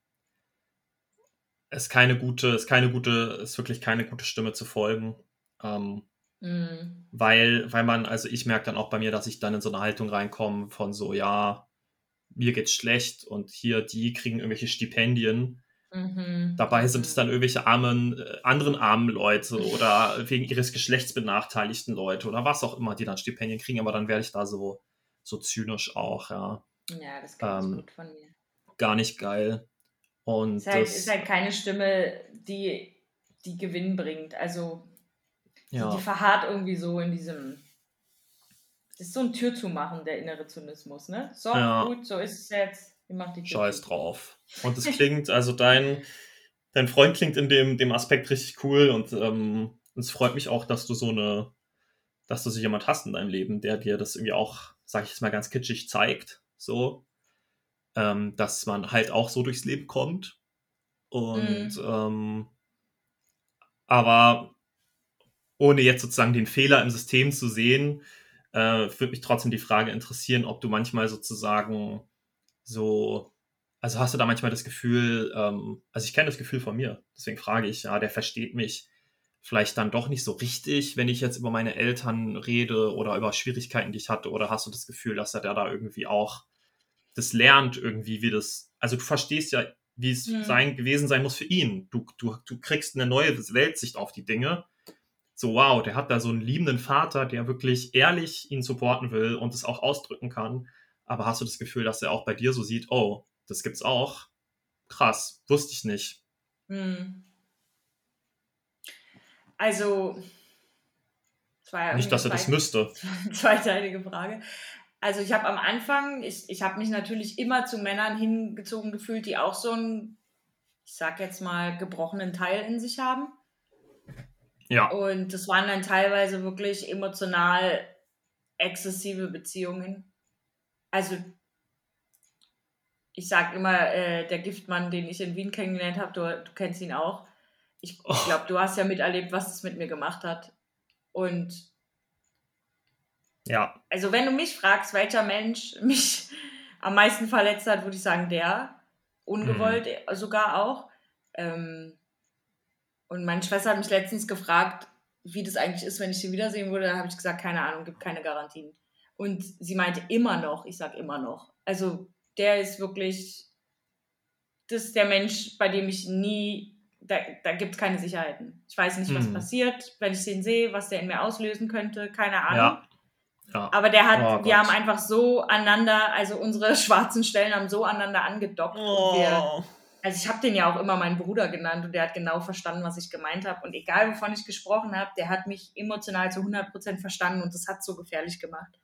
es ist keine gute, ist keine gute, ist wirklich keine gute Stimme zu folgen. Ähm, Mhm. Weil, weil man, also ich merke dann auch bei mir, dass ich dann in so eine Haltung reinkomme von so, ja, mir geht's schlecht und hier, die kriegen irgendwelche Stipendien. Mhm. Dabei sind es mhm. dann irgendwelche armen, äh, anderen armen Leute oder wegen ihres Geschlechts benachteiligten Leute oder was auch immer, die dann Stipendien kriegen, aber dann werde ich da so, so zynisch auch, ja. Ja, das klingt ähm, gut von mir. Gar nicht geil. Und es ist halt, ist halt keine Stimme, die, die Gewinn bringt. Also ja. die verharrt irgendwie so in diesem. Das ist so ein Tür zu machen, der innere Zynismus, ne? So, ja. gut, so ist es jetzt. Wie macht die Tür Scheiß drauf. Und es klingt, also dein, dein Freund klingt in dem, dem Aspekt richtig cool und ähm, es freut mich auch, dass du so eine, dass du so jemand hast in deinem Leben, der dir das irgendwie auch, sag ich jetzt mal ganz kitschig, zeigt. So. Ähm, dass man halt auch so durchs Leben kommt. Und mhm. ähm, aber ohne jetzt sozusagen den Fehler im System zu sehen, äh, würde mich trotzdem die Frage interessieren, ob du manchmal sozusagen so, also hast du da manchmal das Gefühl, ähm, also ich kenne das Gefühl von mir, deswegen frage ich, ja, der versteht mich vielleicht dann doch nicht so richtig, wenn ich jetzt über meine Eltern rede oder über Schwierigkeiten, die ich hatte, oder hast du das Gefühl, dass er da irgendwie auch das lernt irgendwie, wie das, also du verstehst ja, wie es mhm. sein, gewesen sein muss für ihn. Du, du, du kriegst eine neue Weltsicht auf die Dinge. So, wow, der hat da so einen liebenden Vater, der wirklich ehrlich ihn supporten will und es auch ausdrücken kann. Aber hast du das Gefühl, dass er auch bei dir so sieht, oh, das gibt's auch? Krass, wusste ich nicht. Mhm. Also, nicht, dass er das müsste. Zweiteilige Frage. Also ich habe am Anfang, ich, ich habe mich natürlich immer zu Männern hingezogen gefühlt, die auch so einen, ich sag jetzt mal, gebrochenen Teil in sich haben. Ja. Und das waren dann teilweise wirklich emotional exzessive Beziehungen. Also ich sag immer, äh, der Giftmann, den ich in Wien kennengelernt habe, du, du kennst ihn auch. Ich, oh. ich glaube, du hast ja miterlebt, was es mit mir gemacht hat. Und ja. Also wenn du mich fragst, welcher Mensch mich am meisten verletzt hat, würde ich sagen, der. Ungewollt mhm. sogar auch. Ähm, und meine Schwester hat mich letztens gefragt, wie das eigentlich ist, wenn ich sie wiedersehen würde. Da habe ich gesagt, keine Ahnung, gibt keine Garantien. Und sie meinte immer noch, ich sage immer noch. Also der ist wirklich, das ist der Mensch, bei dem ich nie, da, da gibt es keine Sicherheiten. Ich weiß nicht, was mhm. passiert, wenn ich den sehe, was der in mir auslösen könnte, keine Ahnung. Ja. Ja. Aber der hat, oh, wir haben einfach so aneinander, also unsere schwarzen Stellen haben so aneinander angedockt. Oh. Wir, also ich habe den ja auch immer meinen Bruder genannt und der hat genau verstanden, was ich gemeint habe. Und egal, wovon ich gesprochen habe, der hat mich emotional zu 100% verstanden und das hat so gefährlich gemacht.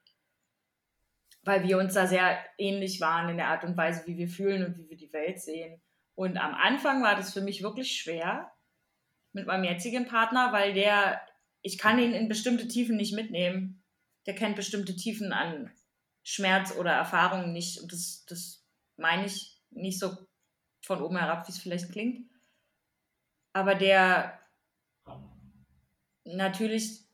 Weil wir uns da sehr ähnlich waren in der Art und Weise, wie wir fühlen und wie wir die Welt sehen. Und am Anfang war das für mich wirklich schwer mit meinem jetzigen Partner, weil der, ich kann ihn in bestimmte Tiefen nicht mitnehmen der kennt bestimmte Tiefen an Schmerz oder Erfahrungen nicht. Und das, das meine ich nicht so von oben herab, wie es vielleicht klingt. Aber der natürlich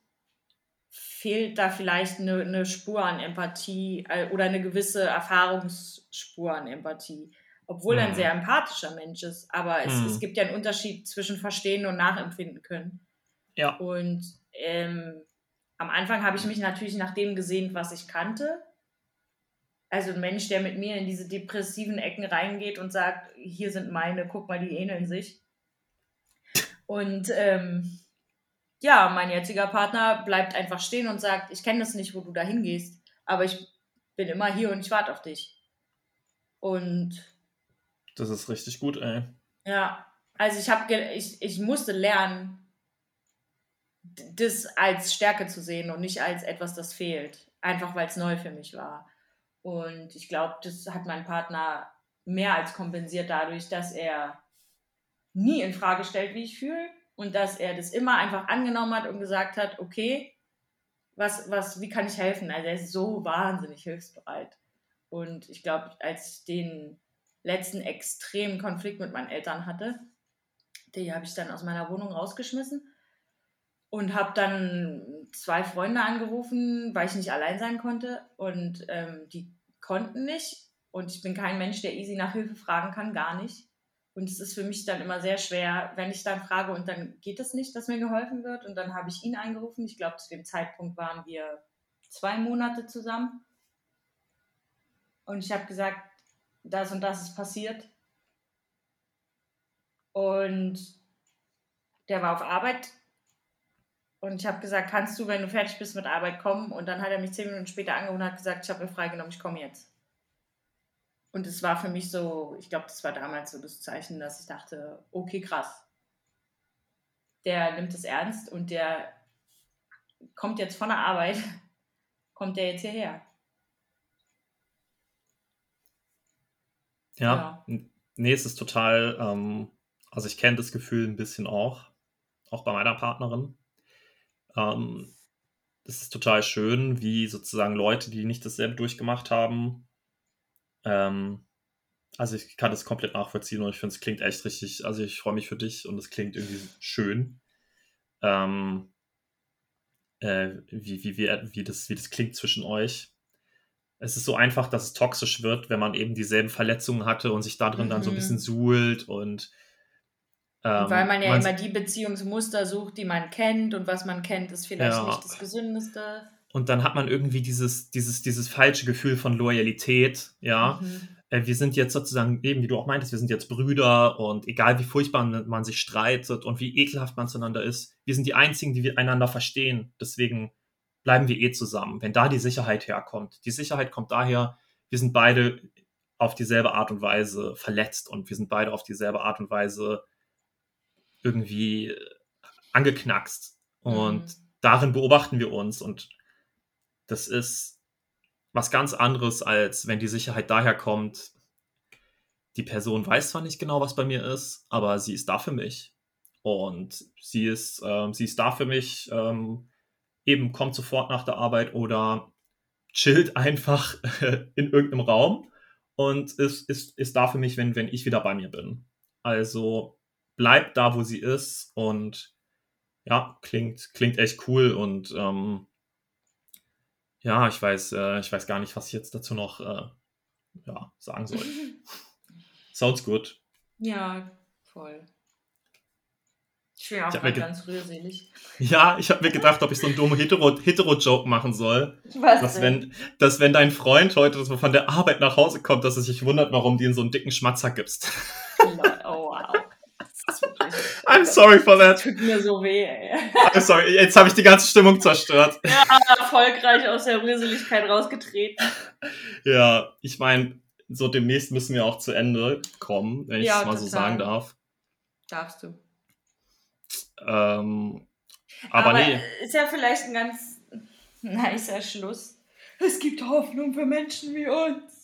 fehlt da vielleicht eine, eine Spur an Empathie äh, oder eine gewisse Erfahrungsspur an Empathie. Obwohl er ein mhm. sehr empathischer Mensch ist. Aber es, mhm. es gibt ja einen Unterschied zwischen verstehen und nachempfinden können. Ja. Und ähm, am Anfang habe ich mich natürlich nach dem gesehnt, was ich kannte. Also ein Mensch, der mit mir in diese depressiven Ecken reingeht und sagt, hier sind meine, guck mal, die ähneln sich. Und ähm, ja, mein jetziger Partner bleibt einfach stehen und sagt, ich kenne das nicht, wo du da hingehst, aber ich bin immer hier und ich warte auf dich. Und das ist richtig gut, ey. Ja, also ich habe ich, ich musste lernen, das als Stärke zu sehen und nicht als etwas, das fehlt. Einfach weil es neu für mich war. Und ich glaube, das hat mein Partner mehr als kompensiert dadurch, dass er nie in Frage stellt, wie ich fühle und dass er das immer einfach angenommen hat und gesagt hat, okay, was, was, wie kann ich helfen? Also er ist so wahnsinnig hilfsbereit. Und ich glaube, als ich den letzten extremen Konflikt mit meinen Eltern hatte, die habe ich dann aus meiner Wohnung rausgeschmissen und habe dann zwei Freunde angerufen, weil ich nicht allein sein konnte und ähm, die konnten nicht und ich bin kein Mensch, der easy nach Hilfe fragen kann, gar nicht. Und es ist für mich dann immer sehr schwer, wenn ich dann frage und dann geht es nicht, dass mir geholfen wird. Und dann habe ich ihn angerufen. Ich glaube, zu dem Zeitpunkt waren wir zwei Monate zusammen. Und ich habe gesagt, das und das ist passiert. Und der war auf Arbeit. Und ich habe gesagt, kannst du, wenn du fertig bist mit Arbeit, kommen? Und dann hat er mich zehn Minuten später angerufen und hat gesagt, ich habe mir freigenommen, ich komme jetzt. Und es war für mich so, ich glaube, das war damals so das Zeichen, dass ich dachte, okay, krass. Der nimmt es ernst und der kommt jetzt von der Arbeit, kommt der jetzt hierher. Ja, ja. nee, es ist total, ähm, also ich kenne das Gefühl ein bisschen auch, auch bei meiner Partnerin. Ähm, es ist total schön, wie sozusagen Leute, die nicht dasselbe durchgemacht haben, ähm, also ich kann das komplett nachvollziehen und ich finde, es klingt echt richtig, also ich freue mich für dich und es klingt irgendwie schön. Ähm, äh, wie, wie, wie, wie, das, wie das klingt zwischen euch. Es ist so einfach, dass es toxisch wird, wenn man eben dieselben Verletzungen hatte und sich da drin mhm. dann so ein bisschen mhm. suhlt und ähm, Weil man ja man immer die Beziehungsmuster sucht, die man kennt und was man kennt, ist vielleicht ja. nicht das Gesündeste. Und dann hat man irgendwie dieses, dieses, dieses falsche Gefühl von Loyalität, ja. Mhm. Äh, wir sind jetzt sozusagen, eben wie du auch meintest, wir sind jetzt Brüder und egal wie furchtbar man sich streitet und wie ekelhaft man zueinander ist, wir sind die Einzigen, die wir einander verstehen. Deswegen bleiben wir eh zusammen, wenn da die Sicherheit herkommt. Die Sicherheit kommt daher, wir sind beide auf dieselbe Art und Weise verletzt und wir sind beide auf dieselbe Art und Weise irgendwie angeknackst. Und mhm. darin beobachten wir uns und das ist was ganz anderes, als wenn die Sicherheit daher kommt, die Person weiß zwar nicht genau, was bei mir ist, aber sie ist da für mich. Und sie ist, ähm, sie ist da für mich, ähm, eben kommt sofort nach der Arbeit oder chillt einfach in irgendeinem Raum und ist, ist, ist da für mich, wenn, wenn ich wieder bei mir bin. Also bleibt da, wo sie ist und ja, klingt, klingt echt cool und ähm, ja, ich weiß, äh, ich weiß gar nicht, was ich jetzt dazu noch äh, ja, sagen soll. Sounds good. Ja, voll. Ich bin auch ich ganz rührselig. Ja, ich habe mir gedacht, ob ich so einen dummen Hetero-Joke Hetero machen soll. Was dass, wenn, dass wenn dein Freund heute von der Arbeit nach Hause kommt, dass er sich wundert, warum du ihm so einen dicken Schmatzer gibst. I'm sorry for that. Tut mir so weh, ey. I'm sorry, jetzt habe ich die ganze Stimmung zerstört. Ja, erfolgreich aus der Rührseligkeit rausgetreten. Ja, ich meine, so demnächst müssen wir auch zu Ende kommen, wenn ich es mal total. so sagen darf. Darfst du. Ähm, aber, aber nee. Ist ja vielleicht ein ganz nicer Schluss. Es gibt Hoffnung für Menschen wie uns.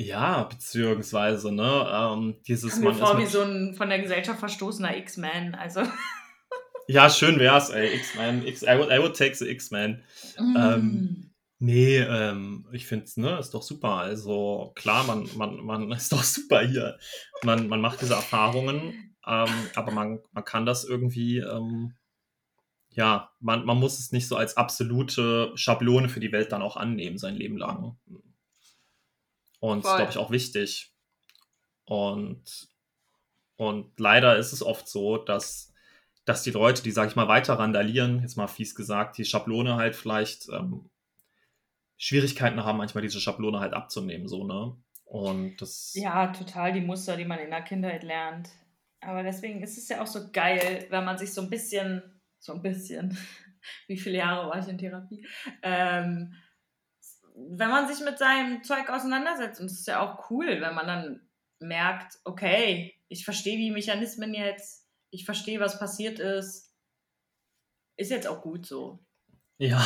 Ja, beziehungsweise, ne, ähm, dieses Kam mir vor wie so ein von der Gesellschaft verstoßener X-Man, also. ja, schön wär's, ey, X-Man, X, I, would, I would take the X-Man. Mm. Ähm, nee, ähm, ich find's, ne, ist doch super, also klar, man, man, man, ist doch super hier. Man, man macht diese Erfahrungen, ähm, aber man, man kann das irgendwie, ähm, ja, man, man muss es nicht so als absolute Schablone für die Welt dann auch annehmen, sein Leben lang. Und das glaube ich auch wichtig. Und, und leider ist es oft so, dass, dass die Leute, die, sage ich mal, weiter randalieren, jetzt mal fies gesagt, die Schablone halt vielleicht ähm, Schwierigkeiten haben, manchmal diese Schablone halt abzunehmen, so, ne? Und das. Ja, total die Muster, die man in der Kindheit lernt. Aber deswegen ist es ja auch so geil, wenn man sich so ein bisschen, so ein bisschen, wie viele Jahre war ich in Therapie, ähm, wenn man sich mit seinem Zeug auseinandersetzt, und es ist ja auch cool, wenn man dann merkt, okay, ich verstehe die Mechanismen jetzt, ich verstehe, was passiert ist, ist jetzt auch gut so. Ja.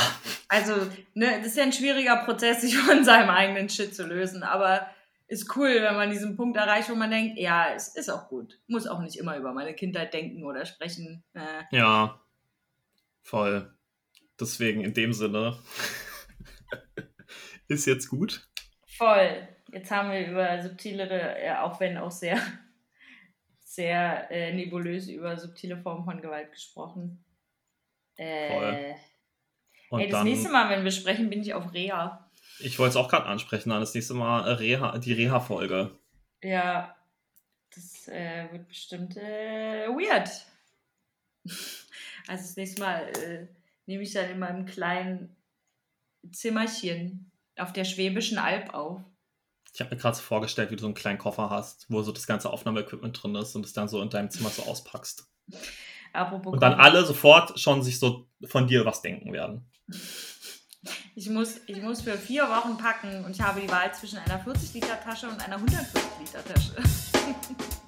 Also, ne, das ist ja ein schwieriger Prozess, sich von seinem eigenen Shit zu lösen, aber ist cool, wenn man diesen Punkt erreicht, wo man denkt, ja, es ist auch gut. Muss auch nicht immer über meine Kindheit denken oder sprechen. Äh. Ja, voll. Deswegen in dem Sinne ist jetzt gut. Voll. Jetzt haben wir über subtilere, auch wenn auch sehr, sehr äh, nebulös über subtile Formen von Gewalt gesprochen. Äh, Voll. Und ey, das dann, nächste Mal, wenn wir sprechen, bin ich auf Reha. Ich wollte es auch gerade ansprechen, dann das nächste Mal Reha, die Reha-Folge. Ja. Das äh, wird bestimmt äh, weird. Also das nächste Mal äh, nehme ich dann in meinem kleinen Zimmerchen auf der Schwäbischen Alb auf. Ich habe mir gerade so vorgestellt, wie du so einen kleinen Koffer hast, wo so das ganze Aufnahmeequipment drin ist und es dann so in deinem Zimmer so auspackst. Apropos Und dann alle sofort schon sich so von dir was denken werden. Ich muss, ich muss für vier Wochen packen und ich habe die Wahl zwischen einer 40-Liter-Tasche und einer 140-Liter-Tasche.